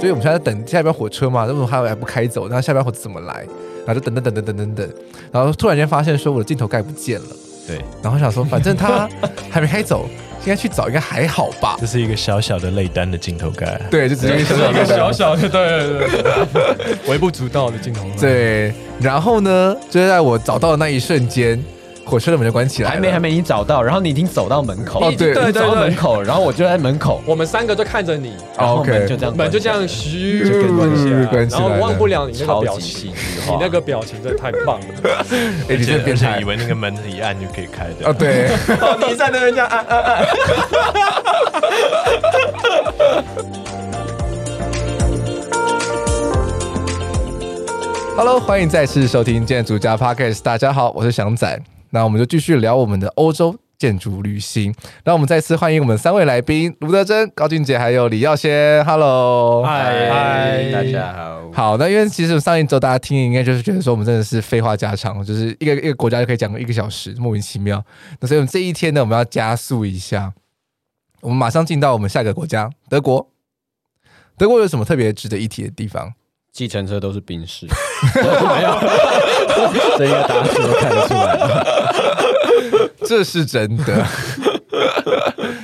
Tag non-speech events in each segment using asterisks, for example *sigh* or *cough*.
所以我们现在在等下一班火车嘛，为什么还还不开走？那下一班火车怎么来？然后就等等等等等等等，然后突然间发现说我的镜头盖不见了。对，然后想说反正他还没开走，*laughs* 应该去找应该还好吧？这是一个小小的内单的镜头盖，对，就只是一个小小的，对对对，微不足道的镜头盖。对，然后呢，就在我找到的那一瞬间。火车的门就关起来了，还没还没你找到，然后你已经走到门口，哦对。对，走到门口，然后我就在门口，我们三个就看着你，然后门就这样，门就这样嘘就关起来，然后忘不了。你那个表情，你那个表情真的太棒了，*laughs* 哎，你这变成以为那个门一按就可以开的，哦对，*laughs* 你在那边这样按按按。*laughs* Hello，欢迎再次收听建筑家 Podcast，大家好，我是翔仔。那我们就继续聊我们的欧洲建筑旅行。那我们再次欢迎我们三位来宾：卢德珍、高俊杰，还有李耀先。Hello，嗨嗨，大家好。好，那因为其实上一周大家听应该就是觉得说我们真的是废话家常，就是一个一个国家就可以讲一个小时，莫名其妙。那所以我们这一天呢，我们要加速一下，我们马上进到我们下一个国家——德国。德国有什么特别值得一提的地方？计程车都是宾士，没有，这应该大家都看得出来，*laughs* 这是真的。*laughs*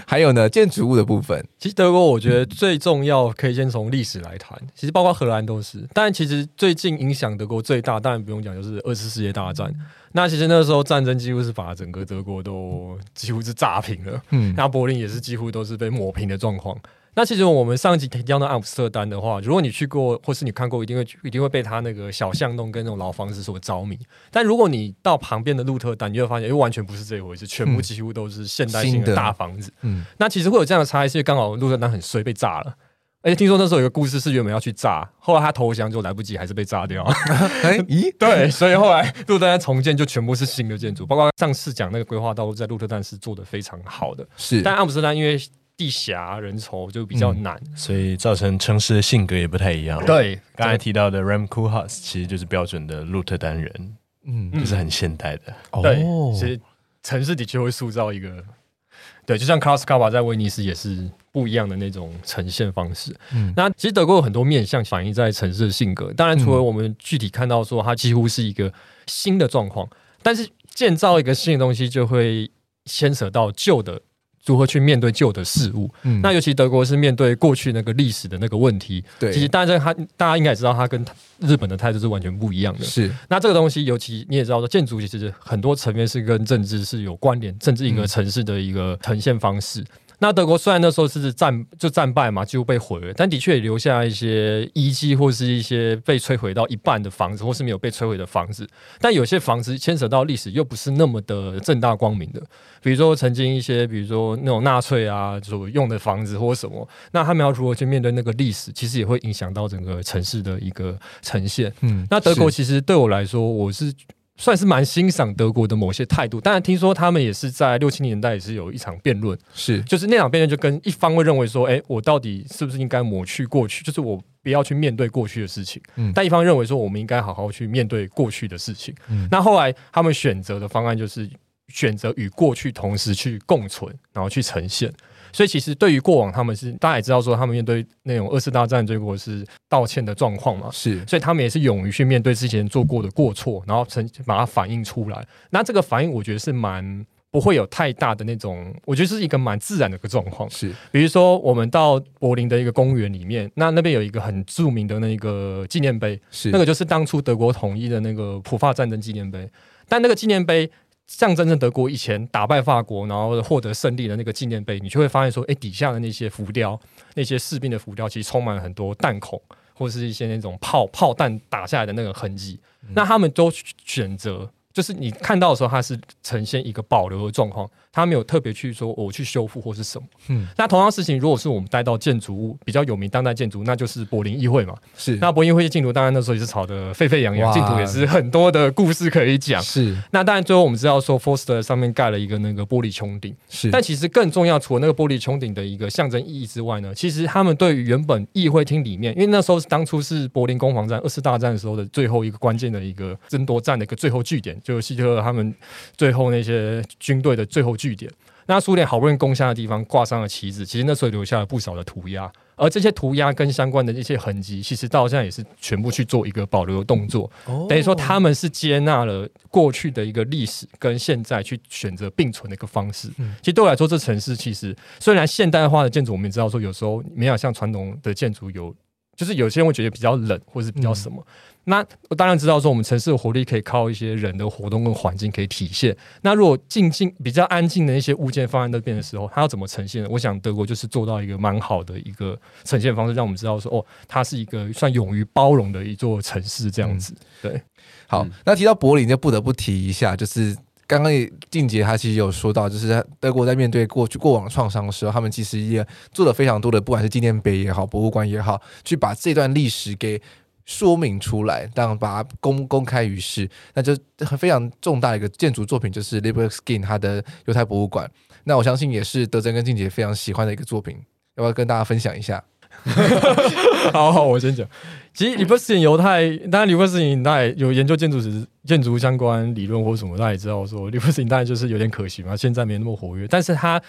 还有呢，建筑物的部分，其实德国我觉得最重要，可以先从历史来谈。其实包括荷兰都是，但其实最近影响德国最大，当然不用讲，就是二次世界大战。那其实那时候战争几乎是把整个德国都几乎是炸平了，嗯，那柏林也是几乎都是被抹平的状况。那其实我们上一集提到的阿姆斯特丹的话，如果你去过或是你看过，一定会一定会被它那个小巷弄跟那种老房子所着迷。但如果你到旁边的鹿特丹，你会发现，又完全不是这一回事，全部几乎都是现代性的大房子。嗯，那其实会有这样的差异，是刚好鹿特丹很衰，被炸了。而且听说那时候有个故事是原本要去炸，后来他投降就来不及，还是被炸掉。*laughs* 哎，*laughs* 咦，对，所以后来鹿特丹重建就全部是新的建筑，包括上次讲那个规划道路在鹿特丹是做的非常好的。是，但阿姆斯特丹因为地狭人稠就比较难，嗯，所以造成城市的性格也不太一样。对，刚才提到的 Ram Koolhaas 其实就是标准的鹿特丹人，嗯，就是很现代的。对，其实城市的确会塑造一个，对，就像 Carlos Carba 在威尼斯也是不一样的那种呈现方式。嗯，那其实德国有很多面向反映在城市的性格，当然除了我们具体看到说它几乎是一个新的状况，但是建造一个新的东西就会牵扯到旧的。如何去面对旧的事物？嗯，那尤其德国是面对过去那个历史的那个问题。对，其实大家他大家应该也知道，他跟日本的态度是完全不一样的。是，那这个东西，尤其你也知道说，建筑其实很多层面是跟政治是有关联，甚至一个城市的一个呈现方式。嗯那德国虽然那时候是战就战败嘛，几乎被毁了，但的确也留下一些遗迹或是一些被摧毁到一半的房子，或是没有被摧毁的房子。但有些房子牵扯到历史，又不是那么的正大光明的。比如说曾经一些，比如说那种纳粹啊所用的房子或什么，那他们要如何去面对那个历史，其实也会影响到整个城市的一个呈现。嗯，那德国其实对我来说，我是。算是蛮欣赏德国的某些态度，当然听说他们也是在六七年代也是有一场辩论，是。就是那场辩论就跟一方会认为说，哎、欸，我到底是不是应该抹去过去，就是我不要去面对过去的事情，嗯，但一方认为说我们应该好好去面对过去的事情，嗯，那后来他们选择的方案就是选择与过去同时去共存，然后去呈现。所以其实对于过往，他们是大家也知道说，他们面对那种二次大战结果是道歉的状况嘛，是，所以他们也是勇于去面对之前做过的过错，然后成把它反映出来。那这个反应，我觉得是蛮不会有太大的那种，我觉得是一个蛮自然的一个状况。是，比如说我们到柏林的一个公园里面，那那边有一个很著名的那个纪念碑，是那个就是当初德国统一的那个普法战争纪念碑，但那个纪念碑。象征着德国以前打败法国，然后获得胜利的那个纪念碑，你就会发现说，哎，底下的那些浮雕，那些士兵的浮雕，其实充满了很多弹孔，或者是一些那种炮炮弹打下来的那个痕迹。嗯、那他们都选择，就是你看到的时候，它是呈现一个保留的状况。他没有特别去说我去修复或是什么，嗯，那同样事情，如果是我们带到建筑物比较有名当代建筑，那就是柏林议会嘛，是。那柏林议会的竞图，当然那时候也是吵得沸沸扬扬，进图也是很多的故事可以讲，是。那当然最后我们知道说，Foster 上面盖了一个那个玻璃穹顶，是。但其实更重要，除了那个玻璃穹顶的一个象征意义之外呢，其实他们对于原本议会厅里面，因为那时候是当初是柏林攻防战二次大战的时候的最后一个关键的一个争夺战的一个最后据点，就是希特勒他们最后那些军队的最后据点。那苏联好不容易攻下的地方挂上了旗子，其实那时候留下了不少的涂鸦，而这些涂鸦跟相关的一些痕迹，其实到现在也是全部去做一个保留的动作。哦、等于说他们是接纳了过去的一个历史跟现在去选择并存的一个方式。嗯、其实对我来说，这城市其实虽然现代化的建筑，我们也知道说有时候没有像传统的建筑有，就是有些人会觉得比较冷，或者是比较什么。嗯那我当然知道说，我们城市的活力可以靠一些人的活动跟环境可以体现。那如果静静比较安静的一些物件放在那边的时候，它要怎么呈现？我想德国就是做到一个蛮好的一个呈现方式，让我们知道说，哦，它是一个算勇于包容的一座城市这样子。嗯、对，好，那提到柏林就不得不提一下，就是刚刚静杰他其实有说到，就是德国在面对过去过往创伤的时候，他们其实也做了非常多的，不管是纪念碑也好，博物馆也好，去把这段历史给。说明出来，当然把它公公开于世，那就非常重大一个建筑作品，就是 l i b e r t Skin 它的犹太博物馆。那我相信也是德珍跟静姐非常喜欢的一个作品，要不要跟大家分享一下？*laughs* 好好，我先讲。其实 Leberskin 犹太，当然 Leberskin 大家有研究建筑史、建筑相关理论或什么，大家也知道说 Leberskin 当然就是有点可惜嘛，现在没那么活跃，但是他。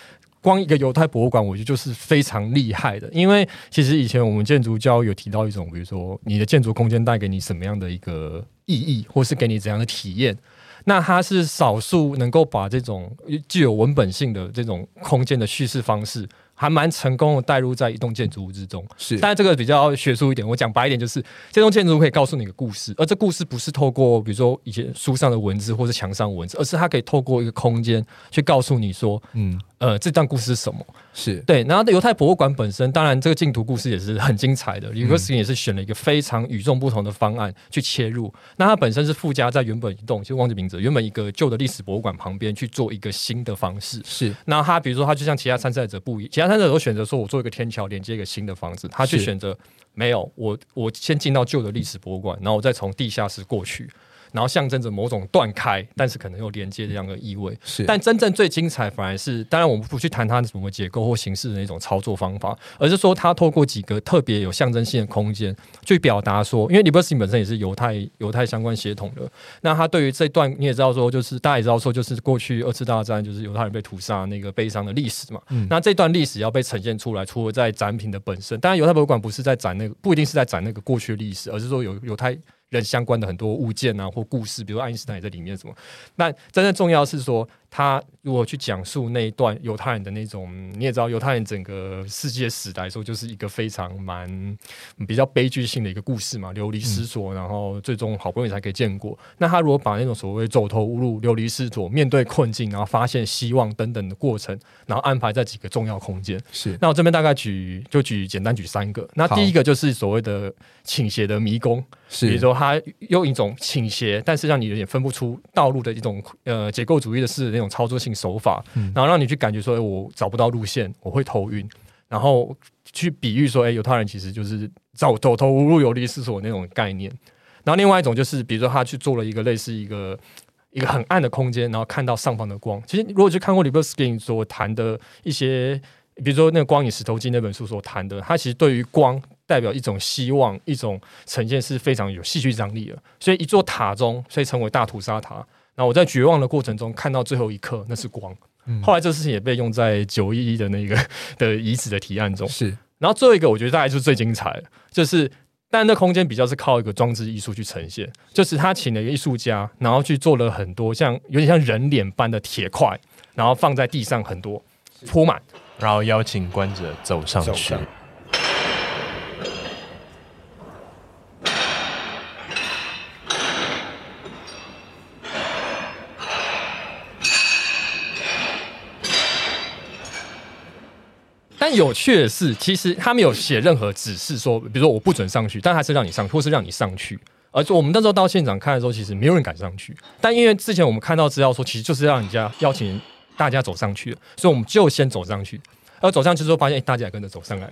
光一个犹太博物馆，我觉得就是非常厉害的。因为其实以前我们建筑教有提到一种，比如说你的建筑空间带给你什么样的一个意义，或是给你怎样的体验。那它是少数能够把这种具有文本性的这种空间的叙事方式。还蛮成功的带入在一栋建筑物之中，是，但是这个比较学术一点，我讲白一点，就是这栋建筑物可以告诉你一个故事，而这故事不是透过比如说以前书上的文字或是墙上文字，而是它可以透过一个空间去告诉你说，嗯。呃，这段故事是什么？是对，然后犹太博物馆本身，当然这个净土故事也是很精彩的。Libeskind 也是选了一个非常与众不同的方案去切入。那它本身是附加在原本一栋，就忘记名字，原本一个旧的历史博物馆旁边去做一个新的方式。是，那他比如说，他就像其他参赛者不一，其他参赛者都选择说我做一个天桥连接一个新的房子，他去选择没有，我我先进到旧的历史博物馆，然后我再从地下室过去。然后象征着某种断开，但是可能又连接这样的意味。是，但真正最精彩反而是，当然我们不去谈它什么结构或形式的那种操作方法，而是说它透过几个特别有象征性的空间去表达说，因为 Libeskind 本身也是犹太犹太相关血统的，那他对于这段你也知道说，就是大家也知道说，就是过去二次大战就是犹太人被屠杀那个悲伤的历史嘛。嗯，那这段历史要被呈现出来，除了在展品的本身，当然犹太博物馆不是在展那个，不一定是在展那个过去的历史，而是说有犹太。人相关的很多物件啊，或故事，比如爱因斯坦也在里面什么。那真正重要是说，他如果去讲述那一段犹太人的那种，你也知道，犹太人整个世界史来说，就是一个非常蛮比较悲剧性的一个故事嘛，流离失所，然后最终好不容易才可以见过。那他如果把那种所谓走投无路、流离失所、面对困境，然后发现希望等等的过程，然后安排在几个重要空间。是。那我这边大概举就举简单举三个。那第一个就是所谓的倾斜的迷宫。是，比如说他用一种倾斜，但是让你有点分不出道路的一种呃结构主义的式的那种操作性手法，嗯、然后让你去感觉说，哎，我找不到路线，我会头晕，然后去比喻说，哎，犹太人其实就是走走投无路、流离思索那种概念。然后另外一种就是，比如说他去做了一个类似一个一个很暗的空间，然后看到上方的光。其实如果去看过 Libeskind 所谈的一些，比如说那个《光影石头记》那本书所谈的，他其实对于光。代表一种希望，一种呈现是非常有戏剧张力的。所以一座塔中，所以称为大屠杀塔。那我在绝望的过程中看到最后一刻，那是光。嗯、后来这个事情也被用在九一一的那个 *laughs* 的遗址的提案中。是。然后最后一个，我觉得大概就是最精彩的，就是但那空间比较是靠一个装置艺术去呈现，就是他请了一个艺术家，然后去做了很多像有点像人脸般的铁块，然后放在地上很多铺满，然后邀请观者走上去。但有趣的是，其实他没有写任何指示说，比如说我不准上去，但还是让你上，或是让你上去。而且我们那时候到现场看的时候，其实没有人敢上去。但因为之前我们看到资料说，其实就是让人家邀请大家走上去，所以我们就先走上去。而走上去之后，发现、欸、大家也跟着走上来。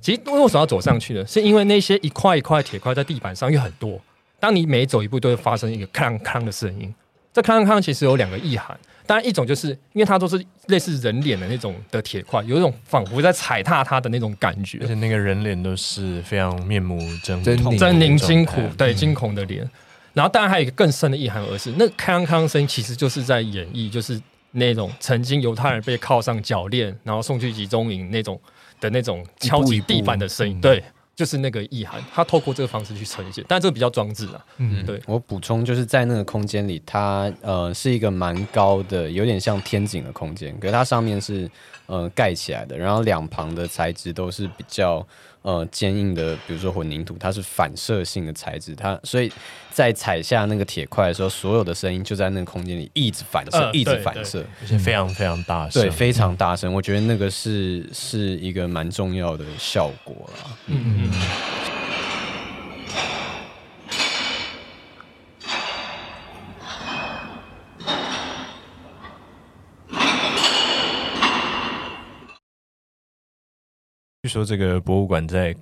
其实为什么要走上去呢？是因为那些一块一块铁块在地板上有很多，当你每走一步都会发生一个哐哐的声音。这哐哐其实有两个意涵。当然，一种就是因为它都是类似人脸的那种的铁块，有一种仿佛在踩踏它的那种感觉。而且那个人脸都是非常面目狰狞、狰狞惊恐，对惊恐的脸。然后，当然还有一个更深的意涵，而是那康康声其实就是在演绎，就是那种曾经犹太人被铐上脚链，然后送去集中营那种的那种敲击地板的声音，对。就是那个意涵，他透过这个方式去呈现，但这个比较装置啊。嗯，对。我补充就是在那个空间里，它呃是一个蛮高的，有点像天井的空间，可是它上面是呃盖起来的，然后两旁的材质都是比较。呃，坚硬的，比如说混凝土，它是反射性的材质，它所以在踩下那个铁块的时候，所有的声音就在那个空间里一直反射，呃、一直反射，而且非常非常大声，对，非常大声。我觉得那个是是一个蛮重要的效果啦。嗯嗯。据说这个博物馆在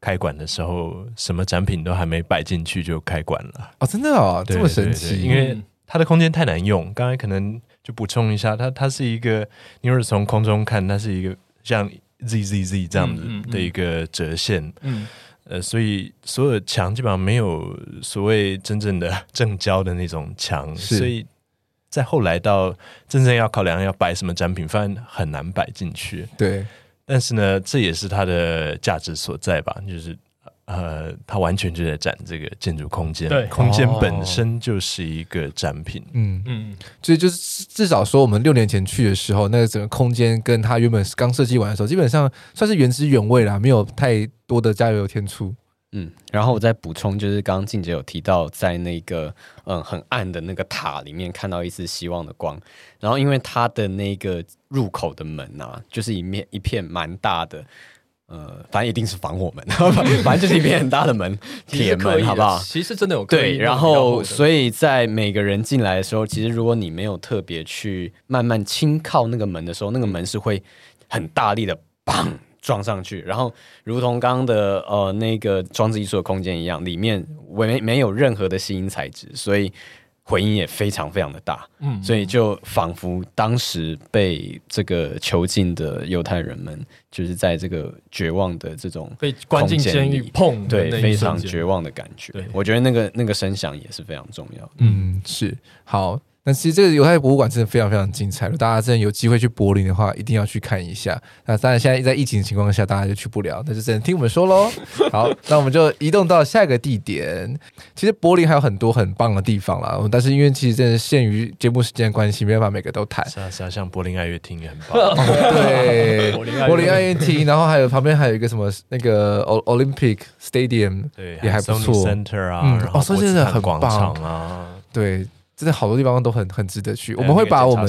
开馆的时候，什么展品都还没摆进去就开馆了哦，真的哦，这么神奇！因为它的空间太难用。刚才可能就补充一下，它它是一个，你如果从空中看，它是一个像 Z Z Z 这样子的一个折线，嗯，嗯，嗯，呃，所以所有墙基本上没有所谓真正的正交的那种墙，所以在后来到真正要考量要摆什么展品，发现很难摆进去，对。但是呢，这也是它的价值所在吧？就是呃，它完全就在展这个建筑空间，对，空间本身就是一个展品。嗯嗯，所以就是至少说，我们六年前去的时候，那个整个空间跟它原本刚设计完的时候，基本上算是原汁原味啦，没有太多的加油添醋。嗯，然后我再补充，就是刚刚静姐有提到，在那个嗯很暗的那个塔里面看到一丝希望的光。然后因为它的那个入口的门啊，就是一面一片蛮大的，呃，反正一定是防火门，*laughs* 反正就是一片很大的门，*laughs* 铁门，好不好？其实真的有对。然后所以在每个人进来的时候，其实如果你没有特别去慢慢轻靠那个门的时候，那个门是会很大力的砰。撞上去，然后如同刚刚的呃那个装置艺术的空间一样，里面没没有任何的吸音材质，所以回音也非常非常的大，嗯，所以就仿佛当时被这个囚禁的犹太人们，就是在这个绝望的这种被关进监狱，碰对非常绝望的感觉。我觉得那个那个声响也是非常重要的，嗯，是。好。那其实这个犹太博物馆真的非常非常精彩，大家真的有机会去柏林的话，一定要去看一下。那当然现在在疫情的情况下，大家就去不了，那就只能听我们说喽。好，那我们就移动到下一个地点。其实柏林还有很多很棒的地方啦，但是因为其实真的限于节目时间关系，没办法每个都谈。是啊是啊，像柏林爱乐厅也很棒。*laughs* 对，柏林爱乐厅，然后还有旁边还有一个什么那个 Olympic Stadium，对，也还不错。Center 啊，嗯，哦，所以真的很棒啊，对。真的好多地方都很很值得去，我们会把我们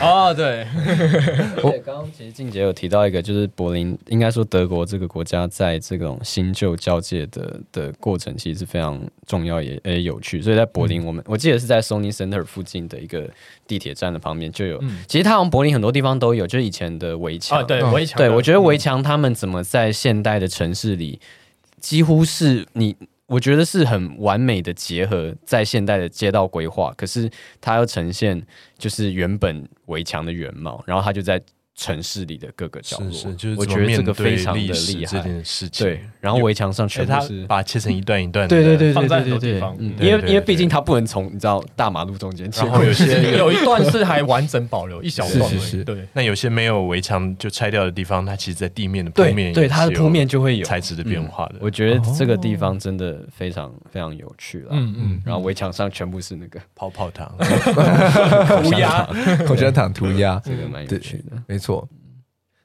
哦，对，*laughs* 我刚刚其实静姐有提到一个，就是柏林，应该说德国这个国家在这种新旧交界的的过程，其实是非常重要也也有趣。所以在柏林，我们、嗯、我记得是在 Sony Center 附近的一个地铁站的旁边就有。嗯、其实它好像柏林很多地方都有，就是以前的围墙、哦，对围墙，对我觉得围墙他们怎么在现代的城市里，几乎是你。我觉得是很完美的结合，在现代的街道规划，可是它要呈现就是原本围墙的原貌，然后它就在。城市里的各个角落，是是就是我觉得这个非常的厉害。这件事情，对，然后围墙上全部是把它切成一段一段的，对对对对对对对，因为因为毕竟它不能从你知道大马路中间切，然后有些有一段是还完整保留一小段，是是是，对。那有些没有围墙就拆掉的地方，它其实，在地面的铺面，对它的铺面就会有材质的变化的。我觉得这个地方真的非常非常有趣了，嗯嗯。然后围墙上全部是那个泡泡糖、*laughs* 涂鸦、*laughs* 口香糖 *laughs* 涂鸦，这个蛮有趣的，没错。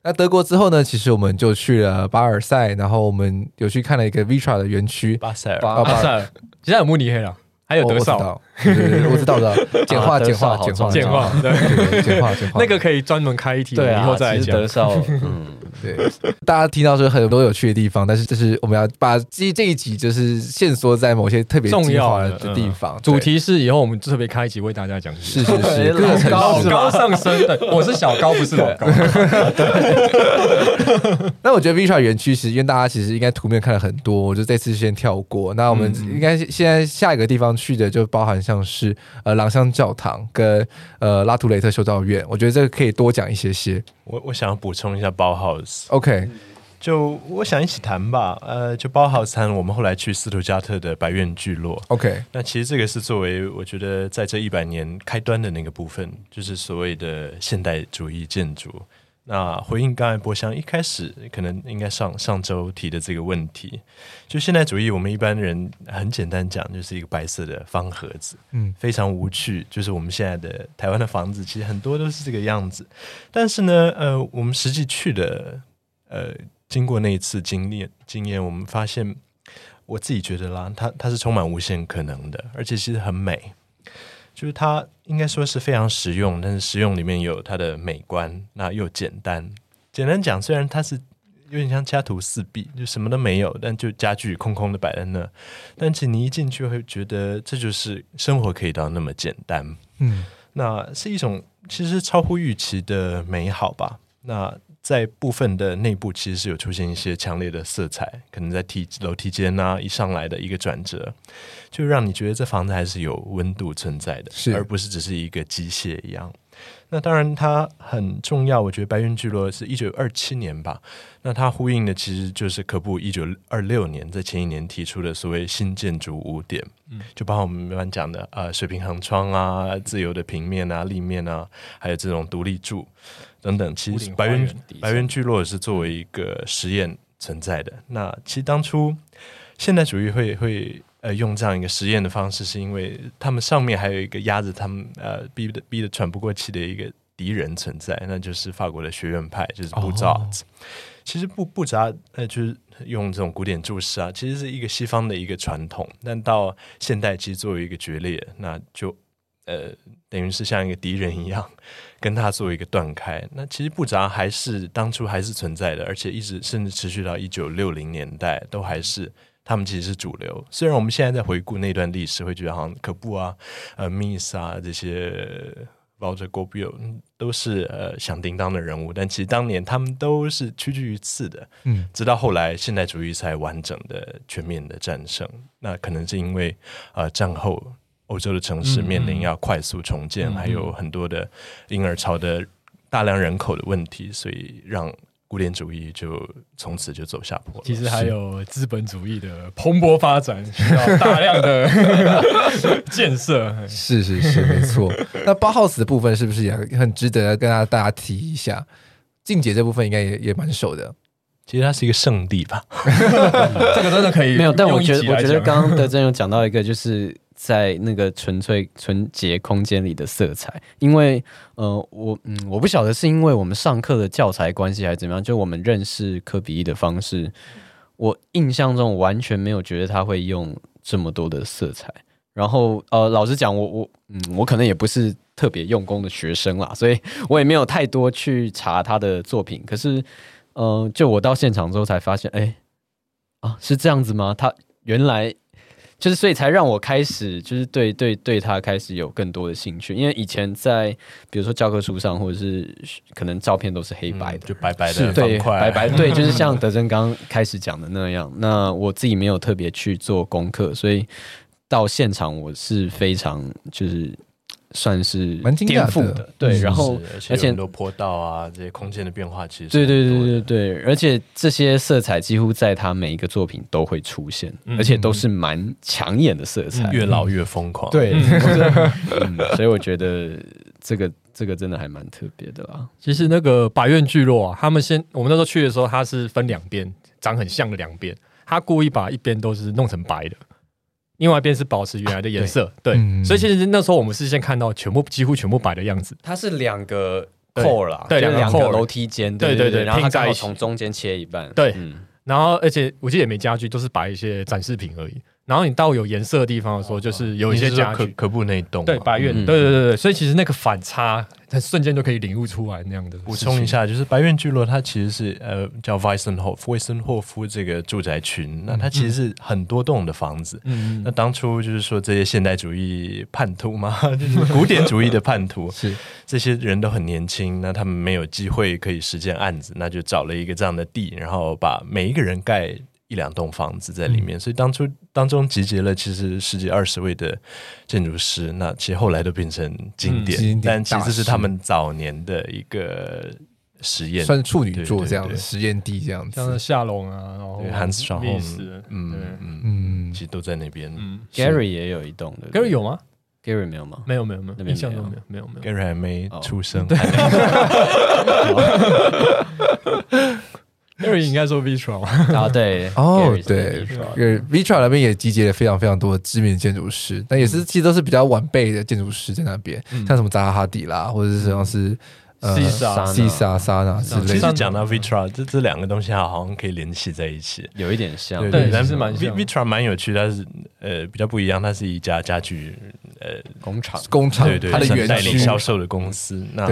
那德国之后呢？其实我们就去了巴尔赛，然后我们有去看了一个 Vitra 的园区。巴塞尔，巴塞尔，现在有慕尼黑了，还有德少。我知道的，*laughs* 简化，简化，简化，简化，对，简化，简化。*laughs* 那个可以专门开一题，对，以后再来讲。德绍，*laughs* 嗯。对，大家听到说很多有趣的地方，但是就是我们要把这这一集就是线索在某些特别重要的地方。主题是以后我们特别开一集为大家讲。是是是，各老高上升。对，我是小高，不是老高。那我觉得 Vitra 园区其实因为大家其实应该图片看了很多，我就这次先跳过。那我们应该现在下一个地方去的就包含像是呃朗香教堂跟呃拉图雷特修道院，我觉得这个可以多讲一些些。我我想要补充一下包 house。OK 就我想一起谈吧，呃，就包豪谈我们后来去斯图加特的白院聚落。OK，那其实这个是作为我觉得在这一百年开端的那个部分，就是所谓的现代主义建筑。那回应刚才博翔一开始可能应该上上周提的这个问题，就现代主义，我们一般人很简单讲，就是一个白色的方盒子，嗯，非常无趣。就是我们现在的台湾的房子，其实很多都是这个样子。但是呢，呃，我们实际去的，呃，经过那一次经历经验，我们发现，我自己觉得啦，它它是充满无限可能的，而且其实很美。就是它应该说是非常实用，但是实用里面有它的美观，那又简单。简单讲，虽然它是有点像家徒四壁，就什么都没有，但就家具空空的摆在那，但是你一进去会觉得这就是生活可以到那么简单。嗯，那是一种其实超乎预期的美好吧。那在部分的内部其实是有出现一些强烈的色彩，可能在梯楼梯间啊，一上来的一个转折，就让你觉得这房子还是有温度存在的，是而不是只是一个机械一样。那当然它很重要，我觉得白云聚落是一九二七年吧，那它呼应的其实就是可布一九二六年在前一年提出的所谓新建筑五点，嗯，就包括我们刚刚讲的呃水平横窗啊、自由的平面啊、立面啊，还有这种独立柱。等等，其实百院百院聚落是作为一个实验存在的。那其实当初现代主义会会呃用这样一个实验的方式，是因为他们上面还有一个压着他们呃逼得逼得喘不过气的一个敌人存在，那就是法国的学院派，就是布扎。哦、其实布布扎呃就是用这种古典注释啊，其实是一个西方的一个传统，但到现代其实作为一个决裂，那就。呃，等于是像一个敌人一样，跟他做一个断开。那其实布扎还是当初还是存在的，而且一直甚至持续到一九六零年代都还是他们其实是主流。虽然我们现在在回顾那段历史，会觉得好像可布啊、呃、Miss 啊这些 Walter Corbusier 都是呃响叮当的人物，但其实当年他们都是屈居于次的。嗯，直到后来现代主义才完整的、全面的战胜。那可能是因为呃战后。欧洲的城市面临要快速重建，嗯、还有很多的婴儿潮的大量人口的问题，所以让古典主义就从此就走下坡了。其实还有资本主义的蓬勃发展，需要大量的 *laughs* 建设。是是是，没错。*laughs* 那包豪斯的部分是不是也很值得跟大家大家提一下？静姐这部分应该也也蛮熟的。其实它是一个圣地吧？*laughs* 这个真的可以没有？但我觉得，我觉得刚刚德珍有讲到一个，就是。在那个纯粹纯洁空间里的色彩，因为呃，我嗯，我不晓得是因为我们上课的教材关系还是怎么样，就我们认识科比一的方式，我印象中完全没有觉得他会用这么多的色彩。然后呃，老实讲，我我嗯，我可能也不是特别用功的学生啦，所以我也没有太多去查他的作品。可是呃，就我到现场之后才发现，哎，啊，是这样子吗？他原来。就是，所以才让我开始，就是对对对他开始有更多的兴趣。因为以前在比如说教科书上，或者是可能照片都是黑白的，嗯、就白白的，对，白白对，就是像德珍刚开始讲的那样。那我自己没有特别去做功课，所以到现场我是非常就是。算是蛮颠覆的，对，然后而且很多坡道啊，这些空间的变化其实对对对对对，而且这些色彩几乎在他每一个作品都会出现，而且都是蛮抢眼的色彩，越老越疯狂，对，*laughs* 所以我觉得这个这个真的还蛮特别的啦。其实那个百院聚落啊，他们先我们那时候去的时候，它是分两边，长很像的两边，他故意把一边都是弄成白的。另外一边是保持原来的颜色，对，所以其实那时候我们是先看到全部几乎全部白的样子。它是两个 core 啦，对，两个楼梯间，对对对，然后它刚好从中间切一半，对，然后而且我记得也没家具，都是摆一些展示品而已。然后你到有颜色的地方的时候，就是有一些家具，可可不那一栋，对，白院，对对对对，所以其实那个反差。它瞬间就可以领悟出来那样的。补充一下，就是白院聚落，它其实是呃叫 Weissenhof 魏森霍夫这个住宅群。那它其实是很多栋的房子。嗯，那当初就是说这些现代主义叛徒嘛，*laughs* 就是古典主义的叛徒，*laughs* 是这些人都很年轻，那他们没有机会可以实践案子，那就找了一个这样的地，然后把每一个人盖。一两栋房子在里面，嗯、所以当初当中集结了其实十几二十位的建筑师，那其实后来都变成经典，嗯、经典但其实是他们早年的一个实验，算是处女座这样的实验地这样子，像是夏龙啊，然后 Hans Stjernholm，嗯嗯嗯，其实都在那边。Gary 也有一栋的，Gary 有吗？Gary 没有吗？没有没有没有，印象都没有。没有没有，Gary 还没出生。*laughs* *laughs* *laughs* Gary 应该说 Vitra 啊，对，哦对，Vitra 那边也集结了非常非常多知名的建筑师，但也是其实都是比较晚辈的建筑师在那边，像什么扎哈迪啦，或者是像是。西沙、西莎、莎娜之类的。其实讲到 Vitra，这这两个东西它好像可以联系在一起，有一点像。对，但是蛮像。Vitra 蛮有趣，但是呃比较不一样，它是一家家具呃工厂，工厂对对，它的原代理销售的公司。那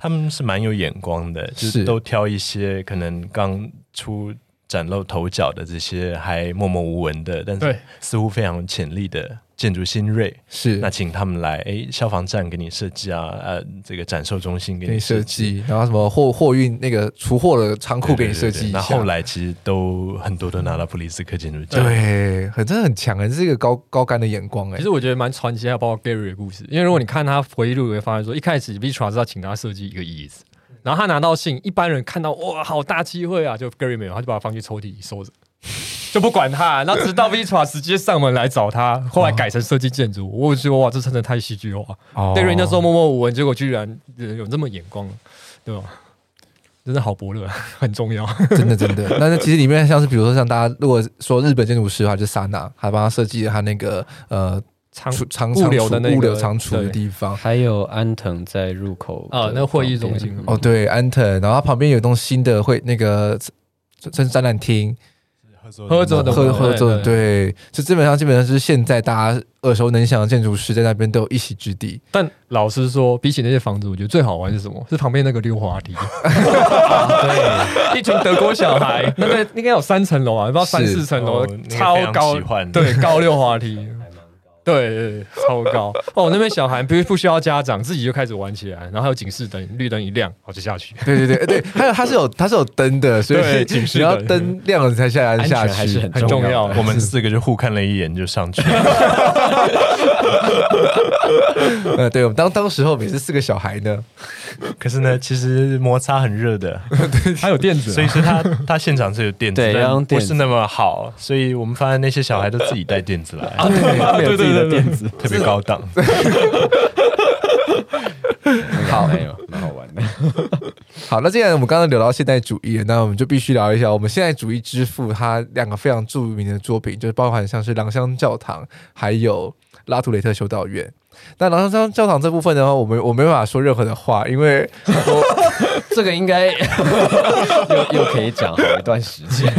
他们是蛮有眼光的，就是都挑一些可能刚出崭露头角的这些还默默无闻的，但是似乎非常有潜力的。建筑新锐是，那请他们来，哎，消防站给你设计啊，呃，这个展售中心给你设计，然后什么货货运那个出货的仓库给你设计。那后来其实都很多都拿到普利斯克建筑奖，对，很真的很强，这是一个高高干的眼光哎。其实我觉得蛮传奇，还有包括 Gary 的故事，因为如果你看他回忆录，你会发现说，一开始 Vitra 是要请他设计一个椅子，然后他拿到信，一般人看到哇，好大机会啊，就 Gary 没有，他就把它放进抽屉里收着。就不管他，然后直到 Vitra 直接上门来找他，后来改成设计建筑。我觉得哇，这真的太戏剧化。对人家说默默无闻，结果居然有这么眼光，对吧？真的好伯乐，*laughs* 很重要，真的真的。那 *laughs* 那其实里面像是比如说像大家如果说日本建筑师的话，就是莎娜，还帮他设计了他那个呃仓储物流的那个物流仓储的地方，还有安藤在入口啊，那个会议中心哦，对，安藤，然后他旁边有栋新的会那个这是展览厅。合作的合合作，对，就基本上基本上就是现在大家耳熟能详的建筑师在那边都有一席之地。但老实说，比起那些房子，我觉得最好玩是什么？是旁边那个溜滑梯。*laughs* 对，一群德国小孩，*laughs* 那个应该有三层楼啊，不知道三四层楼，超高，对，高溜滑梯。对对，超高 *laughs* 哦！那边小孩不不需要家长，自己就开始玩起来，然后还有警示灯，绿灯一亮，我就下去。对对对对，*laughs* 还有它是有它是有灯的，所以警示要灯亮了才下来下去，还是很很重要。我们四个就互看了一眼就上去。*laughs* 呃，对，我们当当时候也是四个小孩呢，可是呢，其实摩擦很热的，还有垫子，所以说他他现场是有垫子，但不是那么好，所以我们发现那些小孩都自己带垫子来。啊，对对 *laughs* 对。的垫子。特别高档，*laughs* 好，没有，蛮好玩的。好，那既然我们刚刚聊到现代主义，那我们就必须聊一下我们现代主义之父他两个非常著名的作品，就是包含像是朗香教堂，还有拉图雷特修道院。那然后教堂这部分的话，我没我没办法说任何的话，因为 *laughs* 这个应该 *laughs* 又又可以讲好一段时间。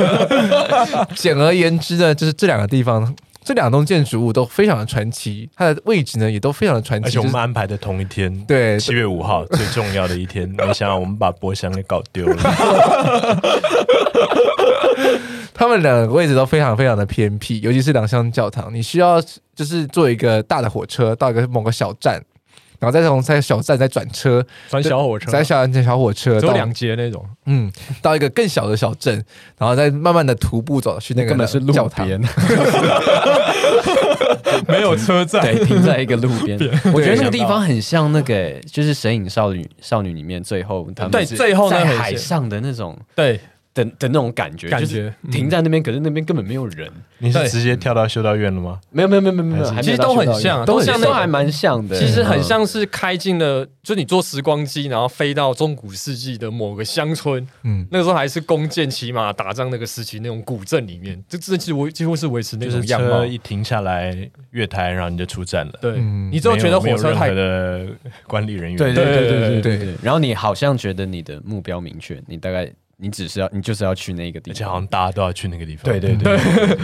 *laughs* 简而言之呢，就是这两个地方。这两栋建筑物都非常的传奇，它的位置呢也都非常的传奇。而且我们安排的同一天，对，七月五号最重要的一天。没想到我们把博翔给搞丢了。*laughs* 他们两个位置都非常非常的偏僻，尤其是两厢教堂，你需要就是坐一个大的火车到一个某个小站。然后再从在小站再转车，转小火车，再小转小火车，走两节那种，嗯，到一个更小的小镇，然后再慢慢的徒步走去那个根本是路边，*laughs* 没有车站，对，停在一个路边。*laughs* 我觉得那个地方很像那个，就是《神隐少女》少女里面最后他们对最后在海上的那种，对。的的那种感觉，感觉停在那边，可是那边根本没有人。你是直接跳到修道院了吗？没有没有没有没有，其实都很像，都像都还蛮像的。其实很像是开进了，就你坐时光机，然后飞到中古世纪的某个乡村。嗯，那个时候还是弓箭骑马打仗那个时期那种古镇里面，这这其实几乎是维持那种样貌。一停下来月台，然后你就出站了。对，你之后觉得火车太的管理人员。对对对对对对。然后你好像觉得你的目标明确，你大概。你只是要，你就是要去那个地方，而且好像大家都要去那个地方。对对对，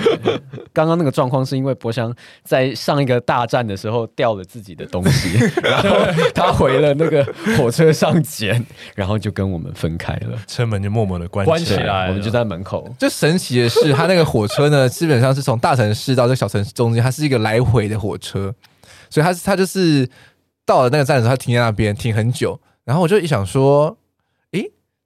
*laughs* 刚刚那个状况是因为博翔在上一个大战的时候掉了自己的东西，然后他回了那个火车上捡，然后就跟我们分开了，车门就默默的关关起来，我们就在门口。就神奇的是，他那个火车呢，基本上是从大城市到这小城市中间，它是一个来回的火车，所以他他就是到了那个站的时候，他停在那边停很久，然后我就一想说。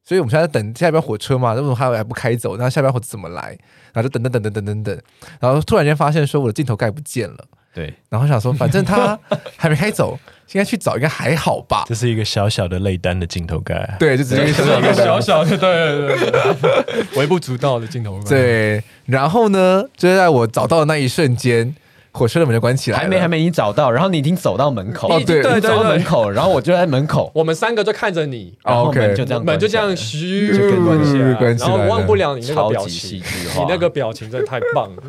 所以我们现在等下一班火车嘛，为什么还还不开走？然后下一班火车怎么来？然后就等等等等等等等，然后突然间发现说我的镜头盖不见了。对，然后想说反正他 *laughs* 还没开走，应该去找，应该还好吧？这是一个小小的内单的镜头盖，对，就只是一个小小的，对对对，*laughs* 微不足道的镜头盖。对，然后呢，就在我找到的那一瞬间。火车的门就关起来了，还没还没你找到，然后你已经走到门口，哦对，对，走到门口，然后我就在门口，我们三个就看着你，然后门就这样，门就这样嘘就关起来，然后忘不了你那个表情，你那个表情真的太棒了，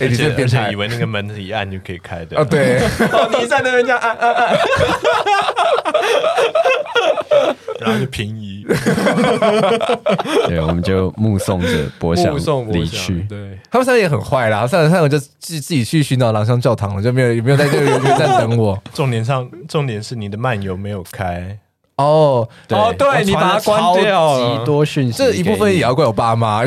而且变成以为那个门一按就可以开的，哦对，*laughs* 你在那边这样按按按，*laughs* 然后就平移，*laughs* 对，我们就目送着博翔离去，对，他们三个也很坏啦，三个三个就自自己去寻找。到廊香教堂了，就没有也没有在这个站等我。*laughs* 重点上，重点是你的漫游没有开哦。对哦，对，你把它关掉了，极多讯息，这一部分也要怪我爸妈。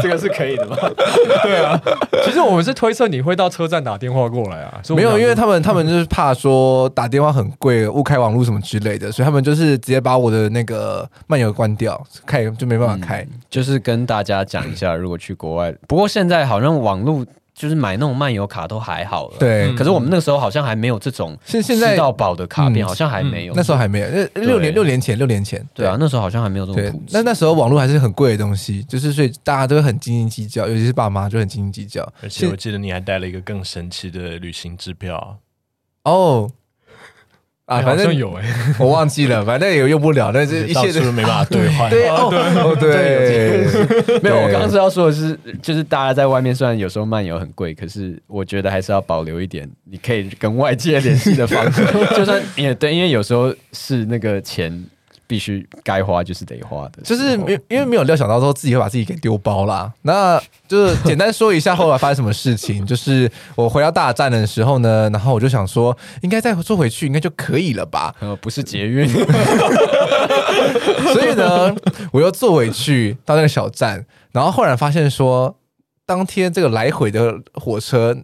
这个是 *laughs* 可以的吗？*laughs* 对啊，其实我们是推测你会到车站打电话过来啊。没有，因为他们他们就是怕说打电话很贵，误开网络什么之类的，所以他们就是直接把我的那个漫游关掉，开就没办法开。嗯，就是跟大家讲一下，如果去国外，不过现在好像网络。就是买那种漫游卡都还好了，对。可是我们那个时候好像还没有这种现现在吃到饱的卡片，好像还没有。那时候还没有，六年六年前六年前，对啊，那时候好像还没有这种普及。那那时候网络还是很贵的东西，就是所以大家都会很斤斤计较，尤其是爸妈就很斤斤计较。而且我记得你还带了一个更神奇的旅行支票哦。啊，反正有哎，*laughs* 我忘记了，*laughs* 反正也用不了，但是一切都没办法 *laughs* 兑换。对哦，对，没有。我刚刚是要说的是，就是大家在外面虽然有时候漫游很贵，可是我觉得还是要保留一点，你可以跟外界联系的方式。就算也对，因为有时候是那个钱。必须该花就是得花的，就是没因为没有料想到说自己会把自己给丢包啦。那就是 *laughs* 简单说一下后来发生什么事情，就是我回到大站的时候呢，然后我就想说应该再坐回去应该就可以了吧？呃，不是捷运，*laughs* 所以呢，我又坐回去到那个小站，然后忽然发现说，当天这个来回的火车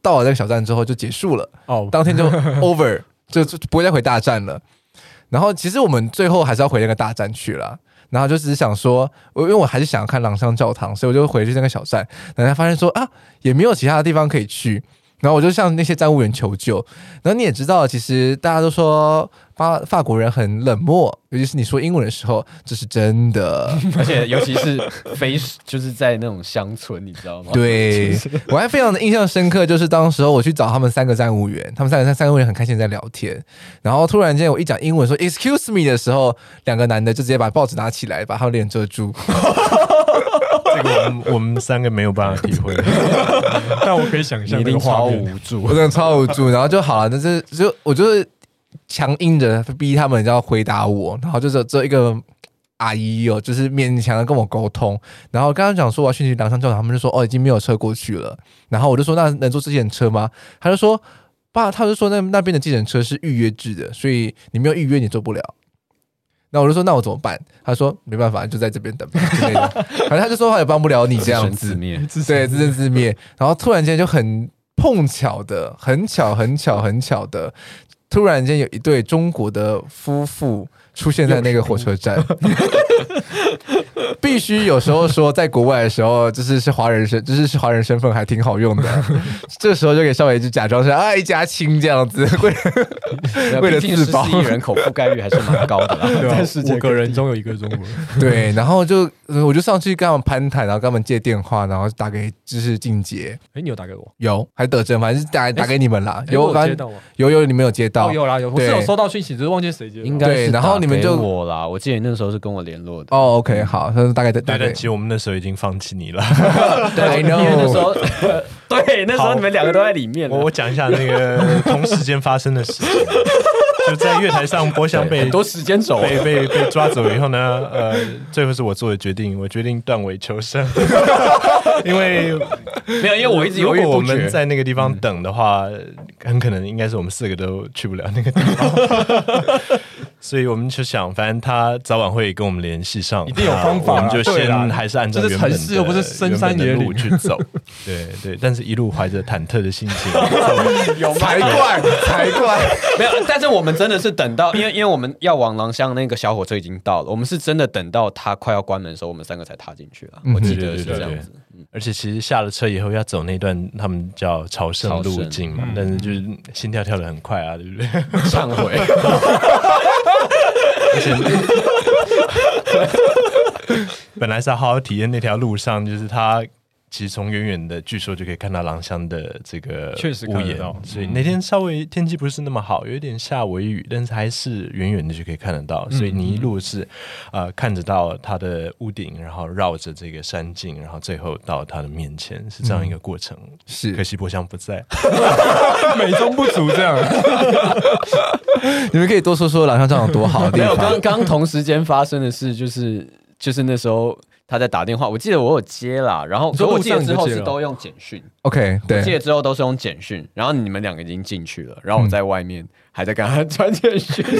到了那个小站之后就结束了，哦，当天就 over，就就不会再回大站了。然后其实我们最后还是要回那个大站去了，然后就只是想说，我因为我还是想要看狼香教堂，所以我就回去那个小站，然后发现说啊，也没有其他的地方可以去。然后我就向那些站务员求救。然后你也知道，其实大家都说法法国人很冷漠，尤其是你说英文的时候，这是真的。*laughs* 而且尤其是非就是在那种乡村，你知道吗？对，我还非常的印象深刻，就是当时候我去找他们三个站务员，他们三个三三个员很开心在聊天，然后突然间我一讲英文说 “excuse me” 的时候，两个男的就直接把报纸拿起来，把他们脸遮住。这个我们我们三个没有办法体会，*laughs* 但我可以想象，一定超无助，我真的超无助。然后就好了，但是就我就是强硬着逼他们要回答我，然后就是这一个阿姨哦，就是勉强的跟我沟通。然后刚刚讲说我要去廊香教堂，他们就说哦已经没有车过去了。然后我就说那能坐自行车吗？他就说爸，他就说那那边的计程车是预约制的，所以你没有预约你坐不了。那我就说，那我怎么办？他说没办法，就在这边等。反正他就说他也帮不了你这样子，自灭，对，自生自灭。然后突然间就很碰巧的，很巧，很巧，很巧的，突然间有一对中国的夫妇出现在那个火车站。*laughs* 必须有时候说，在国外的时候，就是是华人身，就是是华人身份，还挺好用的。*laughs* 这时候就可以稍微就假装是啊一家亲这样子，*laughs* 为了为了自保，人口覆盖率还是蛮高的啦。五个人中有一个中国人。对，然后就我就上去跟他们攀谈，然后跟他们借电话，然后打给就是静姐。哎，你有打给我？有，还得证，反正是打打给你们啦。有我接到吗？有有，你们有接到？有啦，有。我是有收到讯息，只是忘记谁接。应该是。然后你们就我啦，我记得你那时候是跟我联络的。哦，OK，好，但是大概在对对。其实我们那时候已经放弃你了。*laughs* 对，*laughs* 因为那时候，*laughs* 对，那时候你们两个都在里面。我我讲一下那个同时间发生的事情。就在月台上，波香被很多时间走被被被抓走以后呢，呃，最后是我做的决定，我决定断尾求生，因为没有，因为我一直如果我们在那个地方等的话，很可能应该是我们四个都去不了那个地方，所以我们就想，反正他早晚会跟我们联系上，一定有方法，我们就先还是按照原本的路去走。*laughs* 对对，但是一路怀着忐忑的心情，*laughs* 有才怪才怪，没有。但是我们真的是等到，因为因为我们要往狼乡那个小火车已经到了，我们是真的等到它快要关门的时候，我们三个才踏进去了。我记得是这样子。而且其实下了车以后要走那段，他们叫朝圣路径嘛，但是就是心跳跳的很快啊，对不对？忏悔。*laughs* *laughs* 本来是要好好体验那条路上，就是他。其实从远远的，据说就可以看到狼乡的这个确实看得到。所以那天稍微天气不是那么好，有一点下微雨，但是还是远远的就可以看得到。所以你一路是啊、呃，看着到它的屋顶，然后绕着这个山径，然后最后到它的面前，是这样一个过程。是，可惜波香不在，*laughs* 美中不足这样。*laughs* 你们可以多说说廊乡教堂多好的地方。没有，刚刚同时间发生的事就是就是那时候。他在打电话，我记得我有接啦，然后所以我记得之后是都用简讯。OK，对，我记得之后都是用简讯，然后你们两个已经进去了，然后我在外面还在跟他传简讯，*laughs*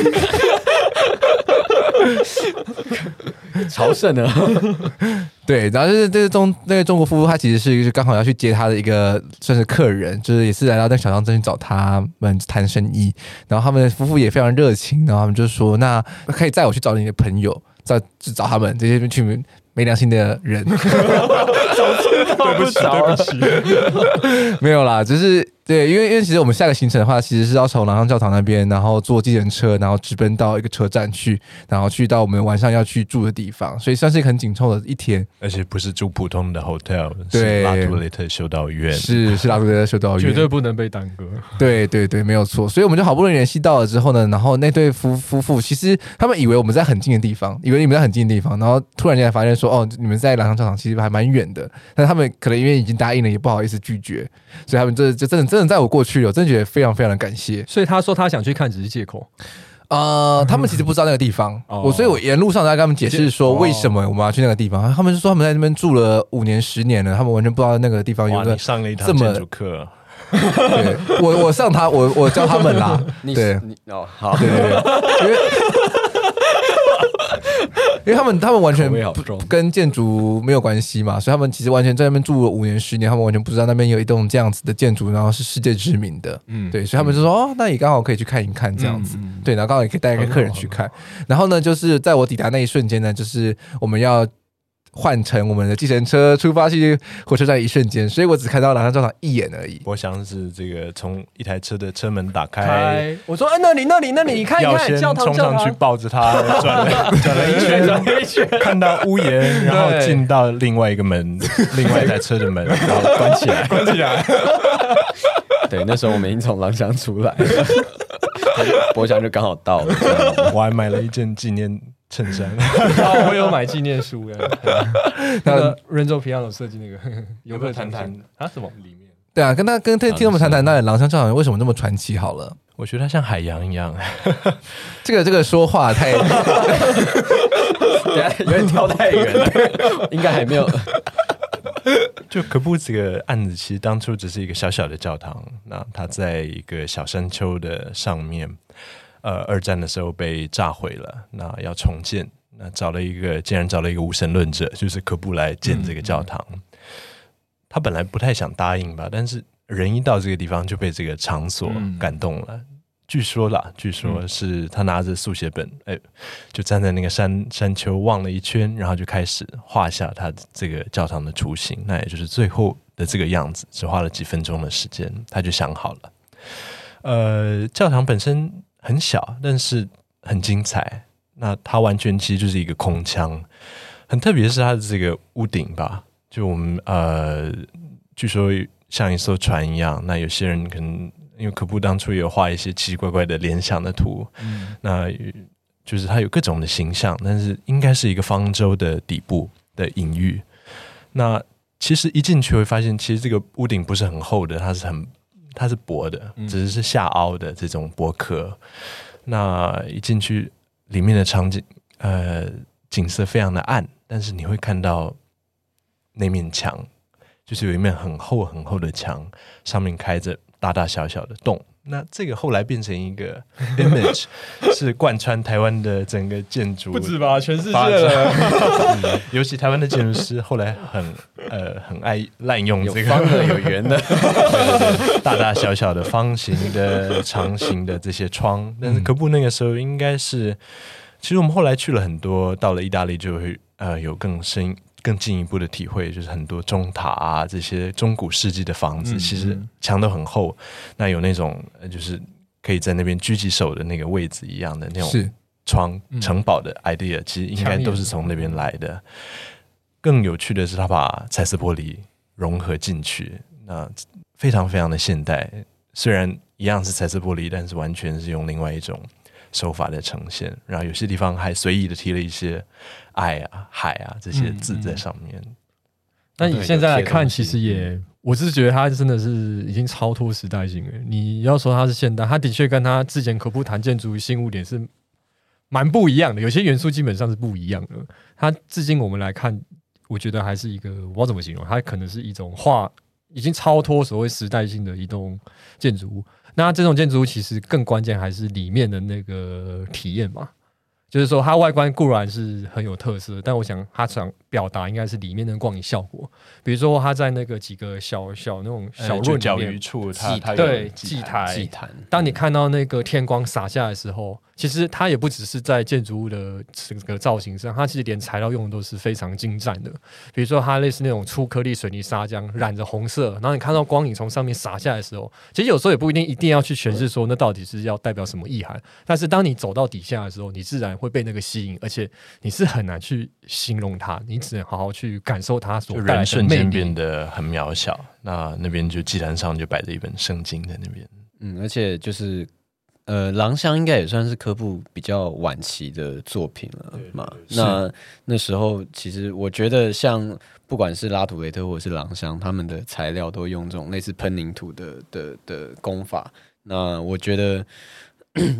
朝圣呢，*laughs* 对，然后就是这个中那个中国夫妇，他其实是刚好要去接他的一个算是客人，就是也是来到那小乡镇去找他们谈生意，然后他们夫妇也非常热情，然后他们就说，那可以载我去找你的朋友，再去找他们这些去。没良心的人，*laughs* *laughs* 对不起，对不起，*laughs* 没有啦，只是。对，因为因为其实我们下个行程的话，其实是要从廊乡教堂那边，然后坐计程车，然后直奔到一个车站去，然后去到我们晚上要去住的地方，所以算是一个很紧凑的一天。而且不是住普通的 hotel，对，是拉图雷特修道院，是是拉图雷特修道院，绝对不能被耽搁。对对对，没有错。所以我们就好不容易联系到了之后呢，然后那对夫夫妇其实他们以为我们在很近的地方，以为你们在很近的地方，然后突然间发现说，哦，你们在廊乡教堂其实还蛮远的。但他们可能因为已经答应了，也不好意思拒绝，所以他们这就真的真的在我过去了。真的觉得非常非常的感谢，所以他说他想去看只是借口，呃，他们其实不知道那个地方，*laughs* 我所以，我沿路上在跟他们解释说为什么我们要去那个地方，他们是说他们在那边住了五年十年了，他们完全不知道那个地方有个上了一堂建筑课，对，我我上他我我教他们啦，*laughs* 对，哦好，对对对，因为。因为他们他们完全跟建筑没有关系嘛，所以他们其实完全在那边住了五年十年，他们完全不知道那边有一栋这样子的建筑，然后是世界知名的，嗯，对，所以他们就说哦，那你刚好可以去看一看这样子，对，然后刚好也可以带一个客人去看，然后呢，就是在我抵达那一瞬间呢，就是我们要。换乘我们的计程车出发去火车站一瞬间，所以我只看到廊乡教堂一眼而已。我想是这个从一台车的车门打开，我说：“哎，那里那里那里，你看一看。”要先冲上去抱着他转了 *laughs* 转了一圈，转了一圈，看到屋檐，然后进到另外一个门，另外一台车的门，*laughs* 然后关起来，关起来。*laughs* 对，那时候我们已经从廊乡出来，博翔就刚好到了，我还买了一件纪念。衬衫，*laughs* 我有买纪念书呀。*laughs* 那个 Renzo Piano 设计那个，游客谈谈啊？什么里面？对啊，跟他跟听听他们谈谈，那廊乡教堂为什么那么传奇？好了，我觉得它像海洋一样。*laughs* 这个这个说话太，有点跳太远了，应该还没有。就可布这个案子，其实当初只是一个小小的教堂，那它在一个小山丘的上面。呃，二战的时候被炸毁了，那要重建，那找了一个，竟然找了一个无神论者，就是可布来建这个教堂。嗯嗯、他本来不太想答应吧，但是人一到这个地方就被这个场所感动了。嗯、据说啦，据说是他拿着速写本，哎、嗯，就站在那个山山丘望了一圈，然后就开始画下他这个教堂的雏形，那也就是最后的这个样子，只花了几分钟的时间，他就想好了。呃，教堂本身。很小，但是很精彩。那它完全其实就是一个空腔，很特别是它的这个屋顶吧，就我们呃，据说像一艘船一样。那有些人可能因为可布当初有画一些奇奇怪怪的联想的图，嗯、那就是它有各种的形象，但是应该是一个方舟的底部的隐喻。那其实一进去会发现，其实这个屋顶不是很厚的，它是很。它是薄的，只是是下凹的这种薄壳。嗯、那一进去，里面的场景，呃，景色非常的暗，但是你会看到那面墙，就是有一面很厚很厚的墙，上面开着大大小小的洞。那这个后来变成一个 *laughs* image，是贯穿台湾的整个建筑，不止吧，全世界了。嗯、尤其台湾的建筑师后来很呃很爱滥用这个方的有圆的，对 *laughs* 对 *laughs* 对，大大小小的方形的、长形的这些窗。但是可布那个时候应该是，其实我们后来去了很多，到了意大利就会呃有更深。更进一步的体会，就是很多钟塔啊，这些中古世纪的房子，嗯、其实墙都很厚。那有那种，就是可以在那边狙击手的那个位置一样的那种窗城堡的 idea，、嗯、其实应该都是从那边来的。更有趣的是，他把彩色玻璃融合进去，那非常非常的现代。虽然一样是彩色玻璃，但是完全是用另外一种手法在呈现。然后有些地方还随意的贴了一些。爱啊，海啊，这些字在上面。那、嗯嗯、你现在来看，其实也，我是觉得它真的是已经超脱时代性了。你要说它是现代，它的确跟它之前可不谈建筑新物点是蛮不一样的，有些元素基本上是不一样的。它至今我们来看，我觉得还是一个，我不知道怎么形容，它可能是一种画，已经超脱所谓时代性的一栋建筑物。那这种建筑物其实更关键还是里面的那个体验嘛。就是说，它外观固然是很有特色，但我想它想表达应该是里面的光影效果。比如说，它在那个几个小小那种小论里面，对祭台，祭坛。当你看到那个天光洒下的时候。其实它也不只是在建筑物的这个造型上，它其实连材料用的都是非常精湛的。比如说，它类似那种粗颗粒水泥砂浆染着红色，然后你看到光影从上面洒下来的时候，其实有时候也不一定一定要去诠释说那到底是要代表什么意涵。但是当你走到底下的时候，你自然会被那个吸引，而且你是很难去形容它，你只能好好去感受它所带来的魅力。人瞬间变得很渺小。那那边就祭坛上就摆着一本圣经在那边。嗯，而且就是。呃，狼香应该也算是科布比较晚期的作品了嘛。那那时候，其实我觉得，像不管是拉图雷特或者是狼香，他们的材料都用这种类似喷凝土的的的工法。那我觉得，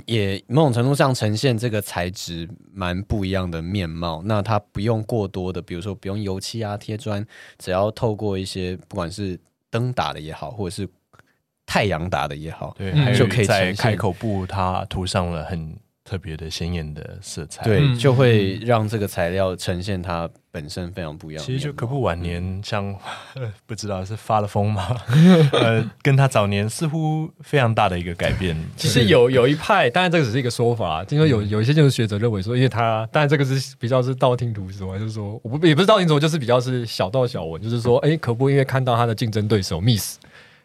也某种程度上呈现这个材质蛮不一样的面貌。那它不用过多的，比如说不用油漆啊、贴砖，只要透过一些不管是灯打的也好，或者是太阳打的也好，对，就可以在开口部它涂上了很特别的鲜艳的色彩，对，就会让这个材料呈现它本身非常不一样。其实就可布晚年像 *laughs* 不知道是发了疯吗？*laughs* 呃，跟他早年似乎非常大的一个改变。其实有有一派，当然这个只是一个说法，听说有有一些就是学者认为说，因为他当然这个是比较是道听途说，就是说我不也不是道听途说，就是比较是小道小闻，就是说，哎，可布因为看到他的竞争对手 Miss。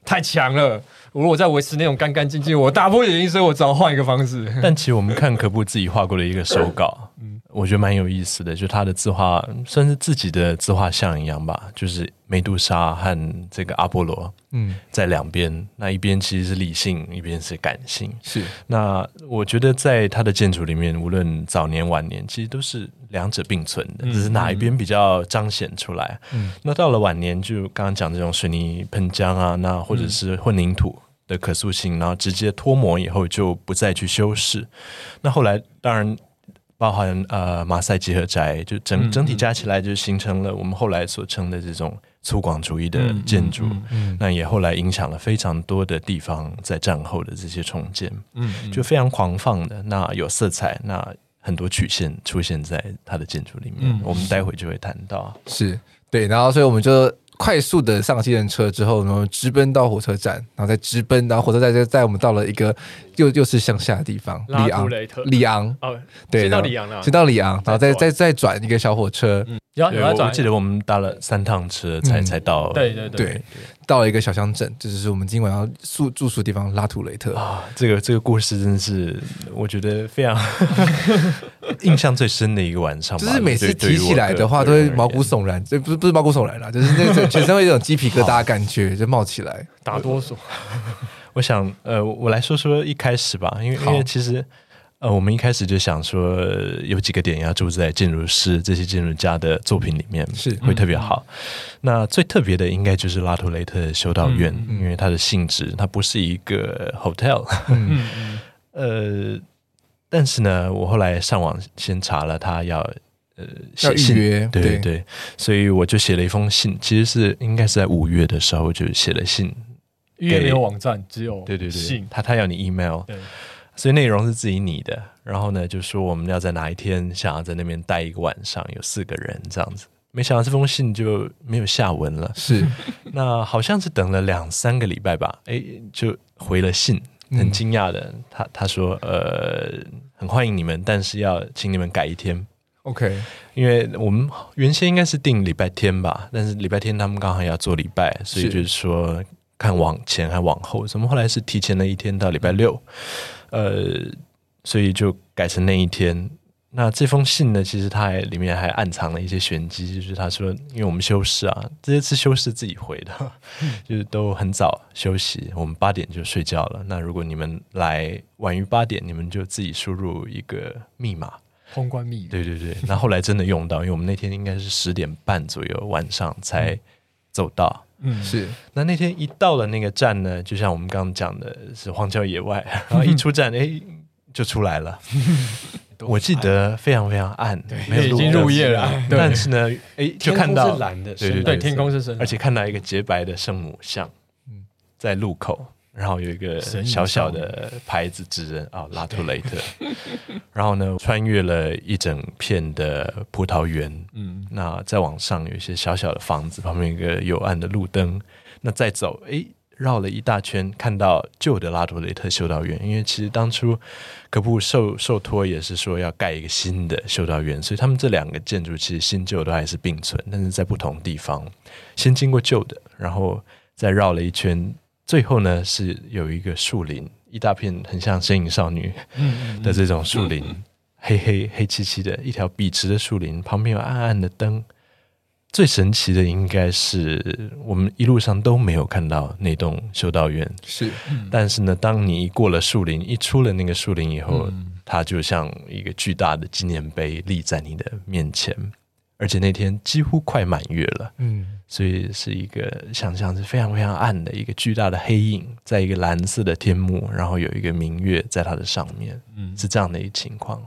太强了！如果我在维持那种干干净净，我打破眼镜，所以我只好换一个方式。*laughs* 但其实我们看可布自己画过的一个手稿，嗯，我觉得蛮有意思的，就他的字画算是自己的自画像一样吧，就是。梅杜莎和这个阿波罗，嗯，在两边，那一边其实是理性，一边是感性。是，那我觉得在他的建筑里面，无论早年晚年，其实都是两者并存的，只是哪一边比较彰显出来。嗯，那到了晚年，就刚刚讲这种水泥喷浆啊，那或者是混凝土的可塑性，然后直接脱模以后就不再去修饰。那后来当然。包含呃马赛集合宅，就整整体加起来就形成了我们后来所称的这种粗犷主义的建筑。嗯嗯嗯、那也后来影响了非常多的地方，在战后的这些重建，嗯嗯、就非常狂放的，那有色彩，那很多曲线出现在它的建筑里面。嗯、我们待会就会谈到，是对，然后所以我们就。快速的上计程车之后，然后直奔到火车站，然后再直奔，然后火车站就带我们到了一个又又是向下的地方，里昂，里昂，哦，对，先到里昂了，先到里昂，然后再再再转一个小火车，嗯，有有转，我记得我们搭了三趟车才才到，对对。对。到了一个小乡镇，这就是我们今晚要住住宿的地方——拉图雷特啊！这个这个故事真的是我觉得非常 *laughs* 印象最深的一个晚上。就是每次提起来的话，都会毛骨悚然。这不是不是毛骨悚然啦，就是那个全身会有一种鸡皮疙瘩的感觉 *laughs* 就冒起来，*laughs* 打哆嗦。我想，呃，我来说说一开始吧，因为因为其实。呃，我们一开始就想说，有几个点要住在建筑师这些建筑家的作品里面，是会特别好。嗯、那最特别的应该就是拉图雷特修道院，嗯嗯、因为它的性质，它不是一个 hotel。呃，但是呢，我后来上网先查了，他要呃写信，预约，对对对，对所以我就写了一封信，其实是应该是在五月的时候就写了信。因为没有网站，只有对对对信，他他要你 email，对，所以内容是自己拟的。然后呢，就说我们要在哪一天想要在那边待一个晚上，有四个人这样子。没想到这封信就没有下文了。是，*laughs* 那好像是等了两三个礼拜吧，哎，就回了信，很惊讶的，嗯、他他说呃，很欢迎你们，但是要请你们改一天。OK，因为我们原先应该是定礼拜天吧，但是礼拜天他们刚好要做礼拜，所以就是说看往前还往后，怎么后来是提前了一天到礼拜六，呃，所以就改成那一天。那这封信呢，其实它还里面还暗藏了一些玄机，就是他说，因为我们休市啊，这些次休市自己回的，*laughs* 就是都很早休息，我们八点就睡觉了。那如果你们来晚于八点，你们就自己输入一个密码，通关密语。对对对，那后来真的用到，因为我们那天应该是十点半左右晚上才走到。嗯，是。那那天一到了那个站呢，就像我们刚刚讲的，是荒郊野外，*laughs* 然后一出站，哎，就出来了。*laughs* 我记得非常非常暗，对，已经入夜了。但是呢，哎，就看到蓝的，对对对，天空是深的，而且看到一个洁白的圣母像，在路口，然后有一个小小的牌子指人啊，拉图雷特。*laughs* 然后呢，穿越了一整片的葡萄园，嗯，那再往上有一些小小的房子，旁边有一个幽暗的路灯。那再走，哎。绕了一大圈，看到旧的拉图雷特修道院，因为其实当初可布受受托也是说要盖一个新的修道院，所以他们这两个建筑其实新旧都还是并存，但是在不同地方。先经过旧的，然后再绕了一圈，最后呢是有一个树林，一大片很像身影少女的这种树林，黑黑黑漆漆的一条笔直的树林，旁边有暗暗的灯。最神奇的应该是我们一路上都没有看到那栋修道院，是，但是呢，当你一过了树林，一出了那个树林以后，嗯、它就像一个巨大的纪念碑立在你的面前，而且那天几乎快满月了，嗯，所以是一个想象是非常非常暗的一个巨大的黑影，在一个蓝色的天幕，然后有一个明月在它的上面，嗯，是这样的一个情况，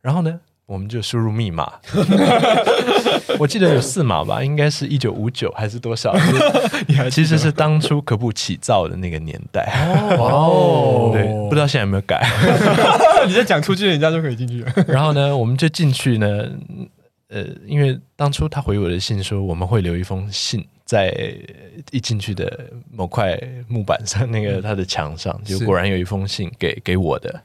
然后呢？我们就输入密码，*laughs* 我记得有四码吧，应该是一九五九还是多少？*laughs* 其实是当初可不起造的那个年代哦。对，不知道现在有没有改。*laughs* 你再讲出去，人家就可以进去了。然后呢，我们就进去呢。呃，因为当初他回我的信说我们会留一封信在一进去的某块木板上，那个他的墙上，就果然有一封信给给我的。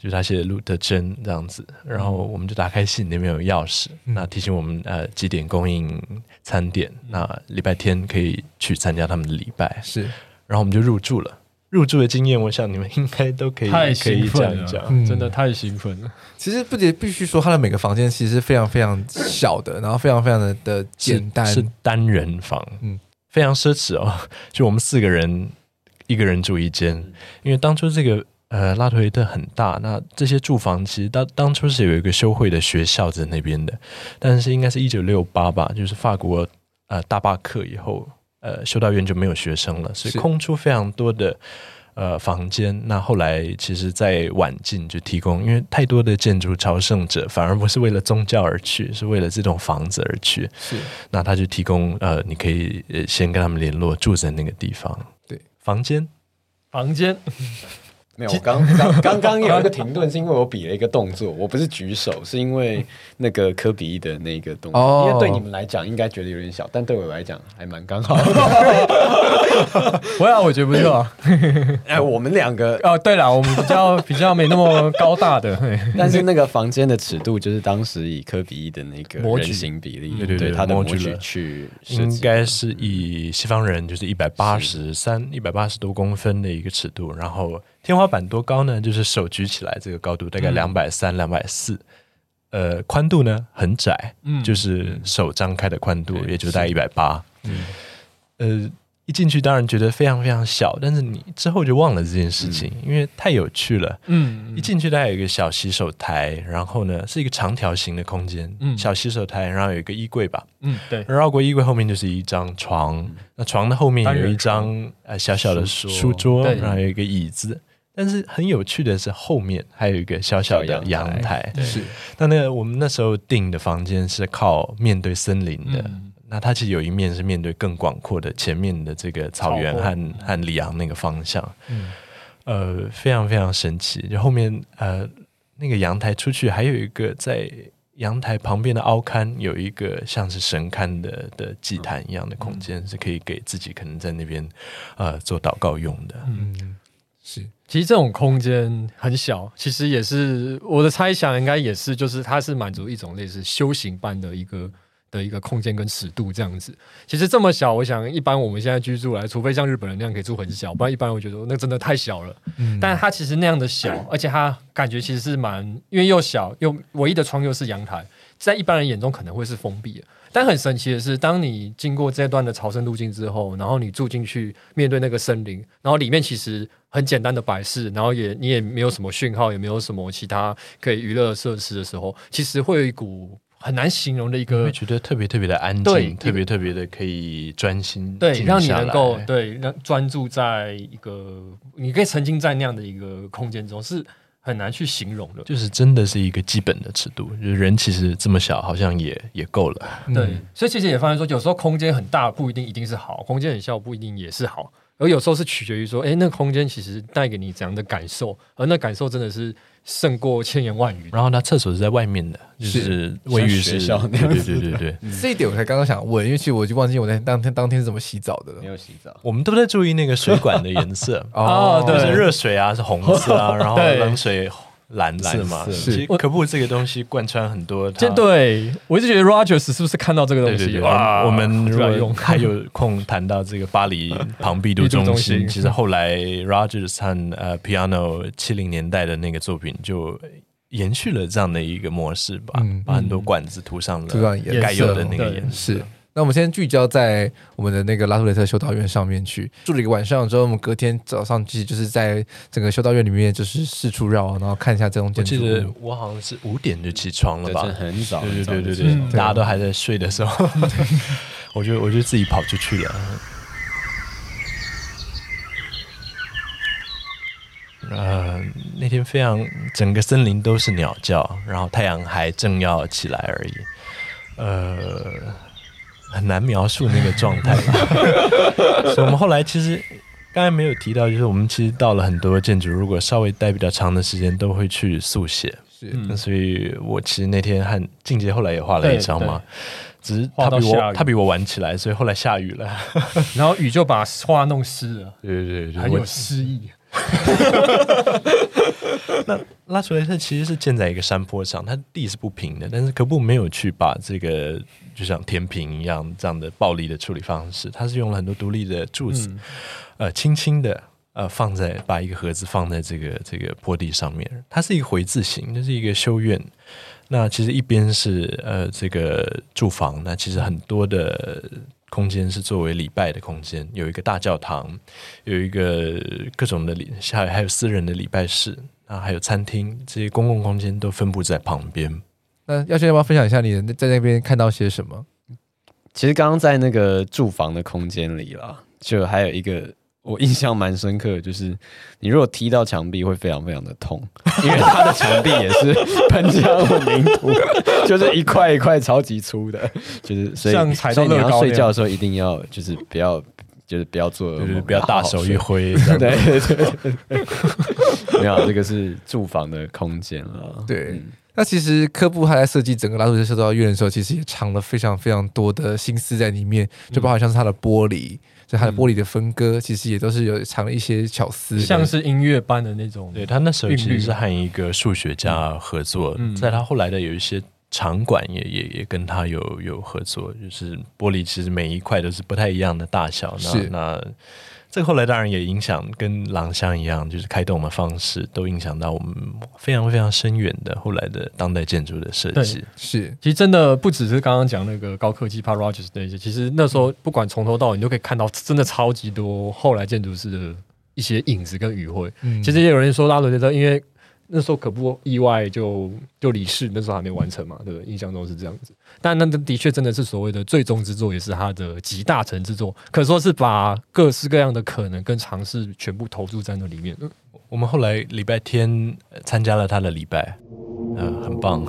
就是他写的路德珍这样子，然后我们就打开信，里面有钥匙，嗯、那提醒我们呃几点供应餐点，嗯、那礼拜天可以去参加他们的礼拜，是，然后我们就入住了。入住的经验，我想你们应该都可以太可以讲一讲，嗯、真的太兴奋了。其实不仅必须说，他的每个房间其实是非常非常小的，然后非常非常的的简单，是，是单人房，嗯，非常奢侈哦。*laughs* 就我们四个人，一个人住一间，因为当初这个。呃，拉图雷特很大，那这些住房其实当当初是有一个修会的学校在那边的，但是应该是一九六八吧，就是法国呃大罢课以后，呃修道院就没有学生了，所以空出非常多的呃房间。那后来其实，在晚近就提供，因为太多的建筑朝圣者反而不是为了宗教而去，是为了这栋房子而去。是，那他就提供呃，你可以先跟他们联络，住在那个地方。对，房间，房间。没有，我刚刚刚刚有一个停顿，是因为我比了一个动作，我不是举手，是因为那个科比的那个动作，哦、因为对你们来讲应该觉得有点小，但对我来讲还蛮刚好。*laughs* 不要，我觉得不错。哎，我们两个哦，对了，我们比较比较没那么高大的，*laughs* 但是那个房间的尺度就是当时以科比的那个人形比例，对对对，他的模具去，应该是以西方人就是一百八十三、一百八十多公分的一个尺度，然后。天花板多高呢？就是手举起来这个高度大概两百三、两百四。呃，宽度呢很窄，嗯，就是手张开的宽度，也就大概一百八。嗯，呃，一进去当然觉得非常非常小，但是你之后就忘了这件事情，嗯、因为太有趣了。嗯，一进去大概有一个小洗手台，然后呢是一个长条形的空间，嗯，小洗手台，然后有一个衣柜吧，嗯，对，绕过衣柜后面就是一张床，嗯、那床的后面有一张呃小小的书桌，然后有一个椅子。但是很有趣的是，后面还有一个小小的阳台。是，那那个我们那时候订的房间是靠面对森林的，那它其实有一面是面对更广阔的前面的这个草原和和里昂那个方向，嗯，呃，非常非常神奇。就后面呃那个阳台出去，还有一个在阳台旁边的凹龛，有一个像是神龛的的祭坛一样的空间，是可以给自己可能在那边呃做祷告用的。嗯，是。其实这种空间很小，其实也是我的猜想，应该也是就是它是满足一种类似修行般的一个。的一个空间跟尺度这样子，其实这么小，我想一般我们现在居住来，除非像日本人那样可以住很小，不然一般我觉得那真的太小了。嗯，但是它其实那样的小，而且它感觉其实是蛮，因为又小又唯一的窗又是阳台，在一般人眼中可能会是封闭的。但很神奇的是，当你经过这段的朝圣路径之后，然后你住进去，面对那个森林，然后里面其实很简单的摆设，然后也你也没有什么讯号，也没有什么其他可以娱乐设施的时候，其实会有一股。很难形容的一个，会觉得特别特别的安静，特别特别的可以专心，对，让你能够对让专注在一个，你可以沉浸在那样的一个空间中，是很难去形容的。就是真的是一个基本的尺度，就是人其实这么小，好像也也够了。对，嗯、所以其实也发现说，有时候空间很大不一定一定是好，空间很小不一定也是好，而有时候是取决于说，哎，那个空间其实带给你怎样的感受，而那感受真的是。胜过千言万语。然后那厕所是在外面的，就是卫浴是，对对对对对。这一点我才刚刚想问，因为其实我就忘记我在当天当天是怎么洗澡的了。没有洗澡，我们都在注意那个水管的颜色 *laughs* 哦，对，就是热水啊是红色啊，*laughs* 然后冷水。蓝色嘛，其实可不这个东西贯穿很多。对，我一直觉得 Rogers 是不是看到这个东西？哇，我们如果还有空谈到这个巴黎 *laughs* 庞毕度中心，其实后来 Rogers 和呃 Piano 七零年代的那个作品就延续了这样的一个模式吧，把很多管子涂上了该有的那个颜色。那我们先聚焦在我们的那个拉图雷特修道院上面去住了一个晚上之后，我们隔天早上其实就是在整个修道院里面就是四处绕，然后看一下这种建筑。我记得我好像是五点就起床了吧，很早，对对对对对，大家都还在睡的时候，我就我就自己跑出去了。呃，那天非常整个森林都是鸟叫，然后太阳还正要起来而已，呃。很难描述那个状态，*laughs* 所以我们后来其实刚才没有提到，就是我们其实到了很多建筑，如果稍微待比较长的时间，都会去速写。是，那所以我其实那天和静姐后来也画了一张嘛，只是他比我他比我晚起来，所以后来下雨了，*laughs* 然后雨就把画弄湿了。对对对，很有诗意。*laughs* 那拉出来，它其实是建在一个山坡上，它地是不平的，但是可不没有去把这个就像填平一样这样的暴力的处理方式，它是用了很多独立的柱子，嗯、呃，轻轻的呃放在把一个盒子放在这个这个坡地上面，它是一个回字形，这是一个修院。那其实一边是呃这个住房，那其实很多的。空间是作为礼拜的空间，有一个大教堂，有一个各种的礼，还还有私人的礼拜室啊，还有餐厅，这些公共空间都分布在旁边。那耀轩要不要分享一下你在那边看到些什么？其实刚刚在那个住房的空间里啦，就还有一个。我印象蛮深刻的，就是你如果踢到墙壁会非常非常的痛，因为它的墙壁也是喷浆混凝土，就是一块一块超级粗的，就是所以所以你要睡觉的时候一定要就是不要就是不要做，就是不要大手一挥，对对对，*laughs* 没有这个是住房的空间了。*laughs* 对，嗯、那其实科布他在设计整个拉图雷特修道院的时候，其实也藏了非常非常多的心思在里面，就包括像是它的玻璃。就它的玻璃的分割，其实也都是有藏了一些巧思，像是音乐般的那种。对，他那时候其实是和一个数学家合作，嗯、在他后来的有一些场馆也也也跟他有有合作，就是玻璃其实每一块都是不太一样的大小。那这个后来当然也影响，跟廊香一样，就是开动的方式都影响到我们非常非常深远的后来的当代建筑的设计。是，其实真的不只是刚刚讲那个高科技，帕 Rogers 那些，其实那时候不管从头到尾，你都可以看到真的超级多后来建筑师的一些影子跟余晖。嗯、其实也有人说拉图雷特，因为。那时候可不意外就就离世，那时候还没完成嘛，对不对？印象中是这样子。但那的确真的是所谓的最终之作，也是他的集大成之作，可说是把各式各样的可能跟尝试全部投注在那里面。我们后来礼拜天参加了他的礼拜，呃，很棒。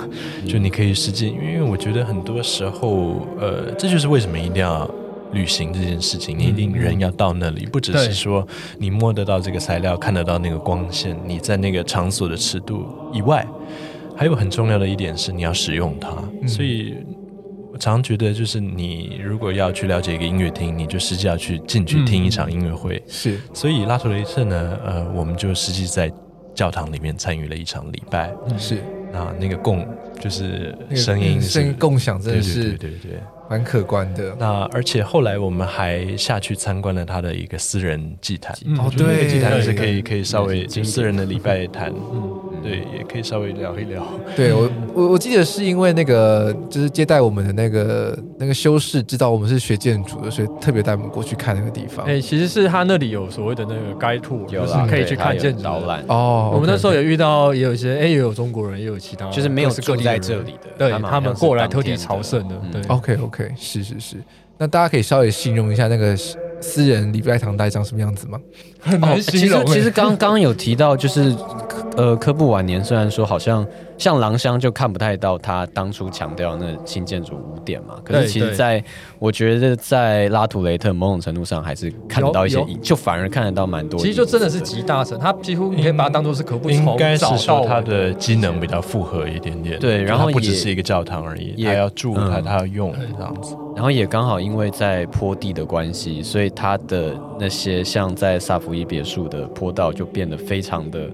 就你可以实际，因为我觉得很多时候，呃，这就是为什么一定要旅行这件事情，你一定人要到那里，不只是说你摸得到这个材料，看得到那个光线，你在那个场所的尺度以外，还有很重要的一点是你要使用它。所以我常觉得，就是你如果要去了解一个音乐厅，你就实际要去进去听一场音乐会。是，所以拉图雷特呢，呃，我们就实际在教堂里面参与了一场礼拜。是，那那个共就是声音声音共享，真的是对对对。蛮可观的。那而且后来我们还下去参观了他的一个私人祭坛。哦，对，祭坛是可以可以稍微就私人的礼拜坛。嗯，对，也可以稍微聊一聊。对我我我记得是因为那个就是接待我们的那个那个修士知道我们是学建筑的，所以特别带我们过去看那个地方。哎，其实是他那里有所谓的那个 guide tour，就是可以去看建筑导览。哦，我们那时候也遇到也有一些哎，也有中国人，也有其他，就是没有住在这里的，对他们过来特地朝圣的。对，OK OK。是是是，那大家可以稍微形容一下那个私人礼拜堂大概长什么样子吗？很难形容。其实刚刚有提到，就是呃，科布晚年虽然说好像像狼香就看不太到他当初强调那新建筑五点嘛，可是其实在我觉得在拉图雷特某种程度上还是看得到一些，就反而看得到蛮多。其实就真的是集大成，他几乎你可以把它当做是科布，应该是说他的机能比较复合一点点。对，然后不只是一个教堂而已，他要住，它他要用这样子。然后也刚好因为在坡地的关系，所以他的那些像在萨福伊别墅的坡道就变得非常的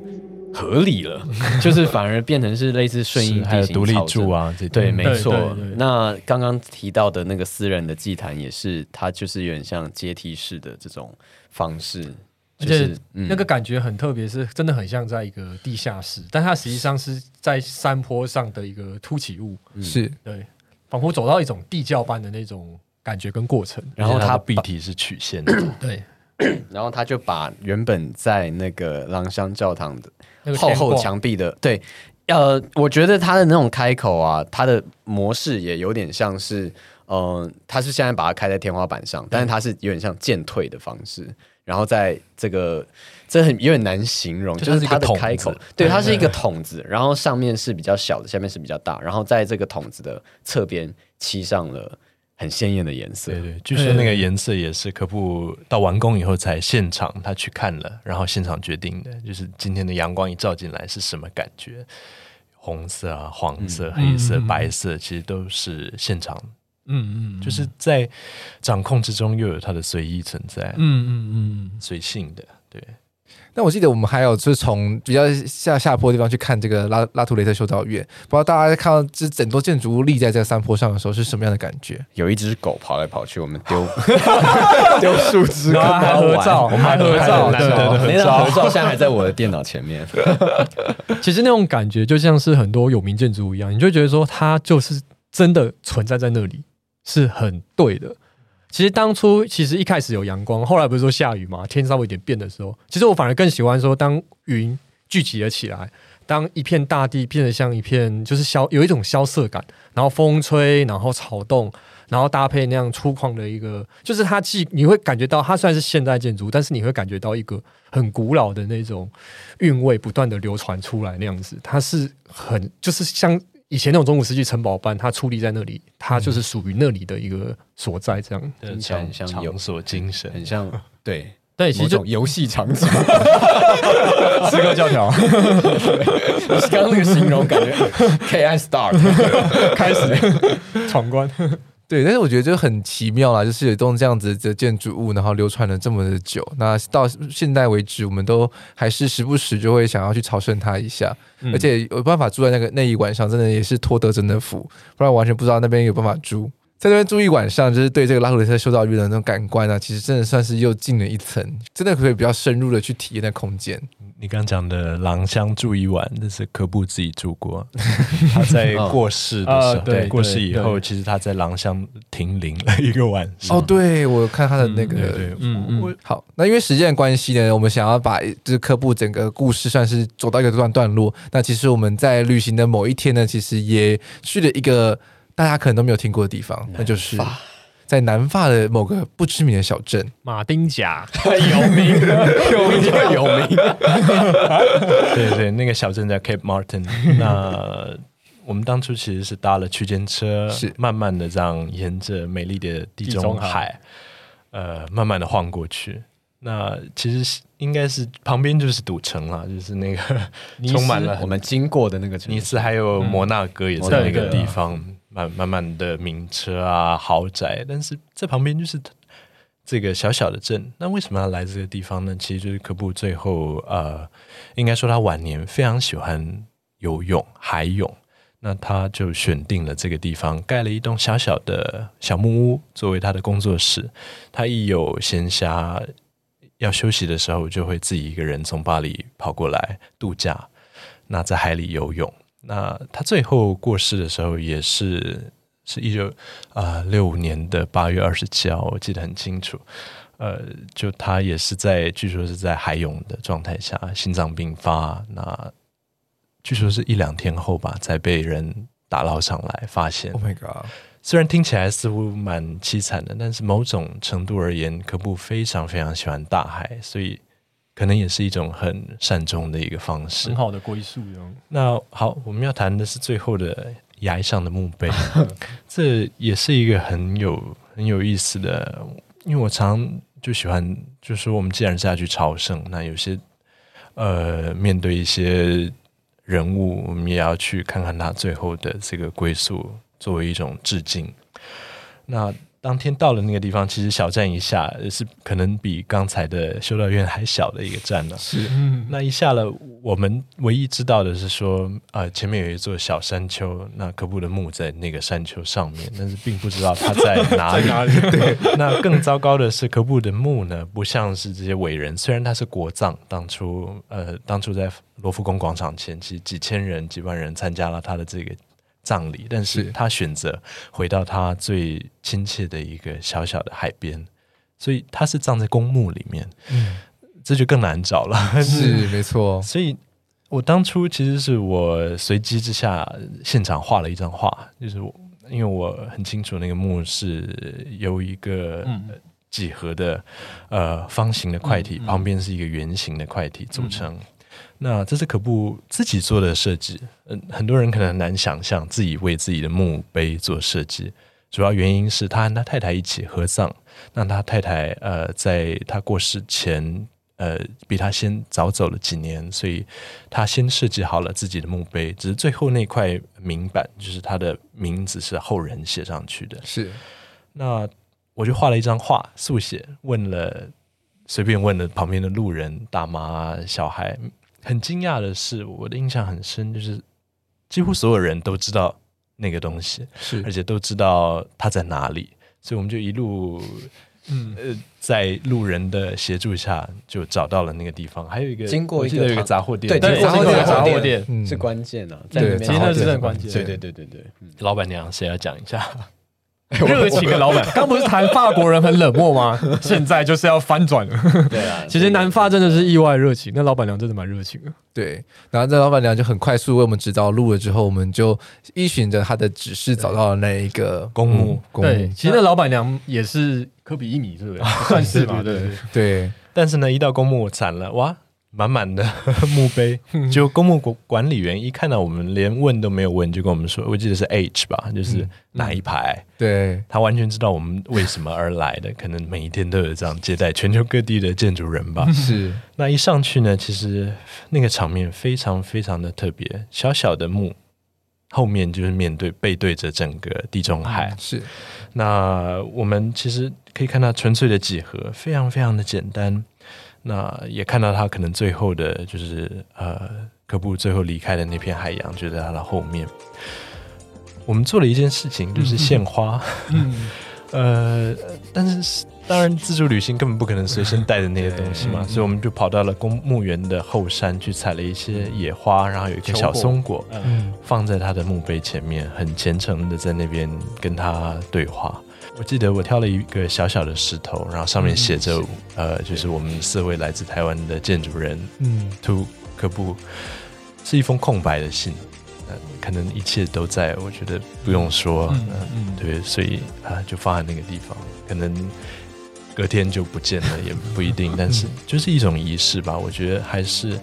合理了，*laughs* 就是反而变成是类似顺应地形、独立柱啊，对，没错。那刚刚提到的那个私人的祭坛也是，它就是有点像阶梯式的这种方式，而且那个感觉很特别，是真的很像在一个地下室，但它实际上是在山坡上的一个凸起物，是。对，仿佛走到一种地窖般的那种感觉跟过程。然后它壁体是曲线的，对。然后他就把原本在那个狼香教堂的厚厚墙壁的，对，呃，我觉得他的那种开口啊，他的模式也有点像是，嗯、呃，他是现在把它开在天花板上，但是他是有点像渐退的方式。然后在这个，这很有点难形容，就是它的开口，对，它是一个筒子，然后上面是比较小的，下面是比较大，然后在这个筒子的侧边漆上了。很鲜艳的颜色，对对，据说那个颜色也是科布到完工以后才现场他去看了，然后现场决定的，就是今天的阳光一照进来是什么感觉，红色啊、黄色、嗯、黑色、嗯、白色，其实都是现场，嗯嗯，就是在掌控之中又有它的随意存在，嗯嗯嗯，随性的，对。那我记得我们还有就是从比较下下坡的地方去看这个拉拉图雷特修道院，不知道大家看到这整座建筑物立在这个山坡上的时候是什么样的感觉？有一只狗跑来跑去，我们丢 *laughs* 丢树枝，跟它合照，我们还合照，*laughs* 对对对，那张合照现在还在我的电脑前面。其实那种感觉就像是很多有名建筑物一样，你就觉得说它就是真的存在在那里，是很对的。其实当初其实一开始有阳光，后来不是说下雨嘛，天稍微有点变的时候，其实我反而更喜欢说，当云聚集了起来，当一片大地变得像一片就是萧有一种萧瑟感，然后风吹，然后草动，然后搭配那样粗犷的一个，就是它既你会感觉到它虽然是现代建筑，但是你会感觉到一个很古老的那种韵味不断的流传出来那样子，它是很就是像。以前那种中古世纪城堡般，它矗立在那里，它就是属于那里的一个所在，这样听起来很像场所精神，很像对 *laughs* 对，其实就游戏场景，*laughs* 刺客教条，*laughs* 刚刚那个形容感觉，KI Start 开始闯关。对，但是我觉得就很奇妙啦，就是有一栋这样子的建筑物，然后流传了这么的久，那到现在为止，我们都还是时不时就会想要去朝圣它一下，嗯、而且有办法住在那个那一晚上，真的也是托德真的福，不然完全不知道那边有办法住。在那边住一晚上，就是对这个拉普雷特修道院的那种感官啊，其实真的算是又进了一层，真的可以比较深入的去体验那空间。你刚讲的狼香住一晚，那是科布自己住过。*laughs* 他在过世的时候，对过世以后，其实他在狼香停灵了一个晚上。哦，对，我看他的那个，嗯嗯。好，那因为时间的关系呢，我们想要把就是科布整个故事算是走到一个段段落。那其实我们在旅行的某一天呢，其实也去了一个大家可能都没有听过的地方，那就是在南法的某个不知名的小镇。马丁甲，*laughs* 有名，有名有名。*laughs* 对对，那个小镇叫 Cape Martin。*laughs* 那我们当初其实是搭了区间车，是。慢慢的这样沿着美丽的地中海，呃，慢慢的晃过去。那其实应该是旁边就是赌城了，就是那个充满了我们经过的那个城尼斯，还有摩纳哥也在那个地方，慢慢慢的名车啊豪宅，但是这旁边就是这个小小的镇。那为什么要来这个地方呢？其实就是科布最后呃，应该说他晚年非常喜欢游泳海泳。那他就选定了这个地方，盖了一栋小小的小木屋作为他的工作室。他一有闲暇要休息的时候，就会自己一个人从巴黎跑过来度假。那在海里游泳。那他最后过世的时候，也是是一九啊六五年的八月二十七号，我记得很清楚。呃，就他也是在，据说是在海泳的状态下，心脏病发。那据说是一两天后吧，才被人打捞上来发现。Oh my god！虽然听起来似乎蛮凄惨的，但是某种程度而言，科布非常非常喜欢大海，所以可能也是一种很善终的一个方式，很好的归宿。那好，我们要谈的是最后的崖上的墓碑，*laughs* 这也是一个很有很有意思的，因为我常就喜欢，就是说我们既然是要去朝圣，那有些呃，面对一些。人物，我们也要去看看他最后的这个归宿，作为一种致敬。那当天到了那个地方，其实小站一下是可能比刚才的修道院还小的一个站呢。是，那一下了，我们唯一知道的是说，呃，前面有一座小山丘，那科布的墓在那个山丘上面，但是并不知道他在哪里。*laughs* 哪里 *laughs* 对，那更糟糕的是，科布的墓呢，不像是这些伟人，虽然他是国葬，当初呃，当初在罗浮宫广场前期几千人、几万人参加了他的这个。葬礼，但是他选择回到他最亲切的一个小小的海边，所以他是葬在公墓里面，嗯，这就更难找了。*laughs* 是 *laughs* 没错，所以我当初其实是我随机之下现场画了一张画，就是我因为我很清楚那个墓是由一个几何的呃方形的块体，旁边是一个圆形的块体组成。那这是可布自己做的设计，嗯，很多人可能很难想象自己为自己的墓碑做设计，主要原因是他和他太太一起合葬，那他太太呃在他过世前呃比他先早走了几年，所以他先设计好了自己的墓碑，只是最后那块铭板就是他的名字是后人写上去的。是，那我就画了一张画速写，问了随便问了旁边的路人、大妈、小孩。很惊讶的是，我的印象很深，就是几乎所有人都知道那个东西，是而且都知道它在哪里，所以我们就一路，嗯呃，在路人的协助下就找到了那个地方。还有一个经过一个一个杂货店，对，对，杂货店，杂货店是关键啊，在里面，其实那是很关键。对对对对对，老板娘谁要讲一下？*laughs* 热情的老板，*laughs* 刚不是谈法国人很冷漠吗？*laughs* 现在就是要翻转了。对啊，其实南法真的是意外热情，那老板娘真的蛮热情的。对，然后这老板娘就很快速为我们指导路了，之后我们就依循着她的指示找到了那一个公墓。公墓，对，其实那老板娘也是科比一米，是不是？算是吧，对对。但是呢，一到公墓惨了，哇！满满的 *laughs* 墓碑，就公墓管管理员一看到我们，连问都没有问，就跟我们说：“我记得是 H 吧，就是哪一排。嗯”对，他完全知道我们为什么而来的，可能每一天都有这样接待全球各地的建筑人吧。*laughs* 是，那一上去呢，其实那个场面非常非常的特别，小小的墓后面就是面对背对着整个地中海。嗯、是，那我们其实可以看到纯粹的几何，非常非常的简单。那也看到他可能最后的，就是呃，科布最后离开的那片海洋，就在他的后面。我们做了一件事情，就是献花。嗯，*laughs* 呃，但是当然自助旅行根本不可能随身带着那些东西嘛，所以我们就跑到了公墓园的后山去采了一些野花，然后有一颗小松果，嗯，放在他的墓碑前面，很虔诚的在那边跟他对话。我记得我挑了一个小小的石头，然后上面写着、嗯，呃，就是我们四位来自台湾的建筑人，嗯，to 可不，是一封空白的信。呃，可能一切都在，我觉得不用说，嗯，嗯嗯对，所以啊，就放在那个地方，可能隔天就不见了，*laughs* 也不一定，但是就是一种仪式吧。我觉得还是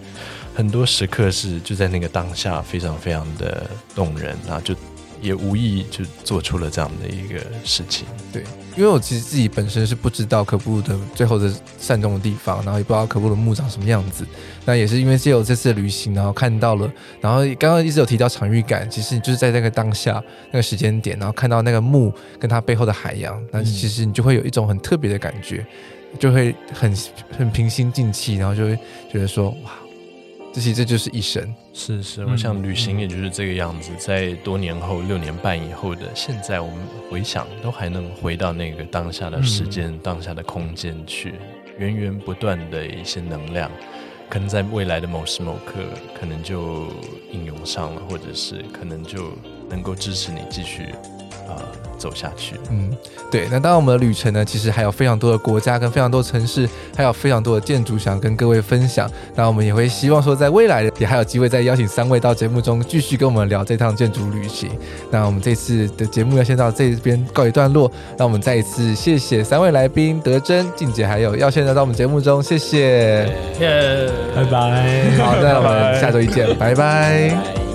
很多时刻是就在那个当下，非常非常的动人啊，就。也无意就做出了这样的一个事情，对，因为我其实自己本身是不知道可布的最后的善终的地方，然后也不知道可布的墓长什么样子。那也是因为借由这次的旅行，然后看到了，然后刚刚一直有提到场域感，其实你就是在那个当下那个时间点，然后看到那个墓跟它背后的海洋，那其实你就会有一种很特别的感觉，就会很很平心静气，然后就会觉得说哇。这其实这就是一生，是是，我想旅行也就是这个样子，在多年后六年半以后的现在，我们回想都还能回到那个当下的时间、当下的空间去，源源不断的一些能量，可能在未来的某时某刻，可能就应用上了，或者是可能就能够支持你继续啊。呃走下去，嗯，对。那当然，我们的旅程呢，其实还有非常多的国家跟非常多的城市，还有非常多的建筑想跟各位分享。那我们也会希望说，在未来也还有机会再邀请三位到节目中继续跟我们聊这趟建筑旅行。那我们这次的节目要先到这边告一段落。那我们再一次谢谢三位来宾德珍、静姐还有耀先来到我们节目中，谢谢，耶，拜拜。好，那我们下周一见，拜拜。*laughs* *laughs*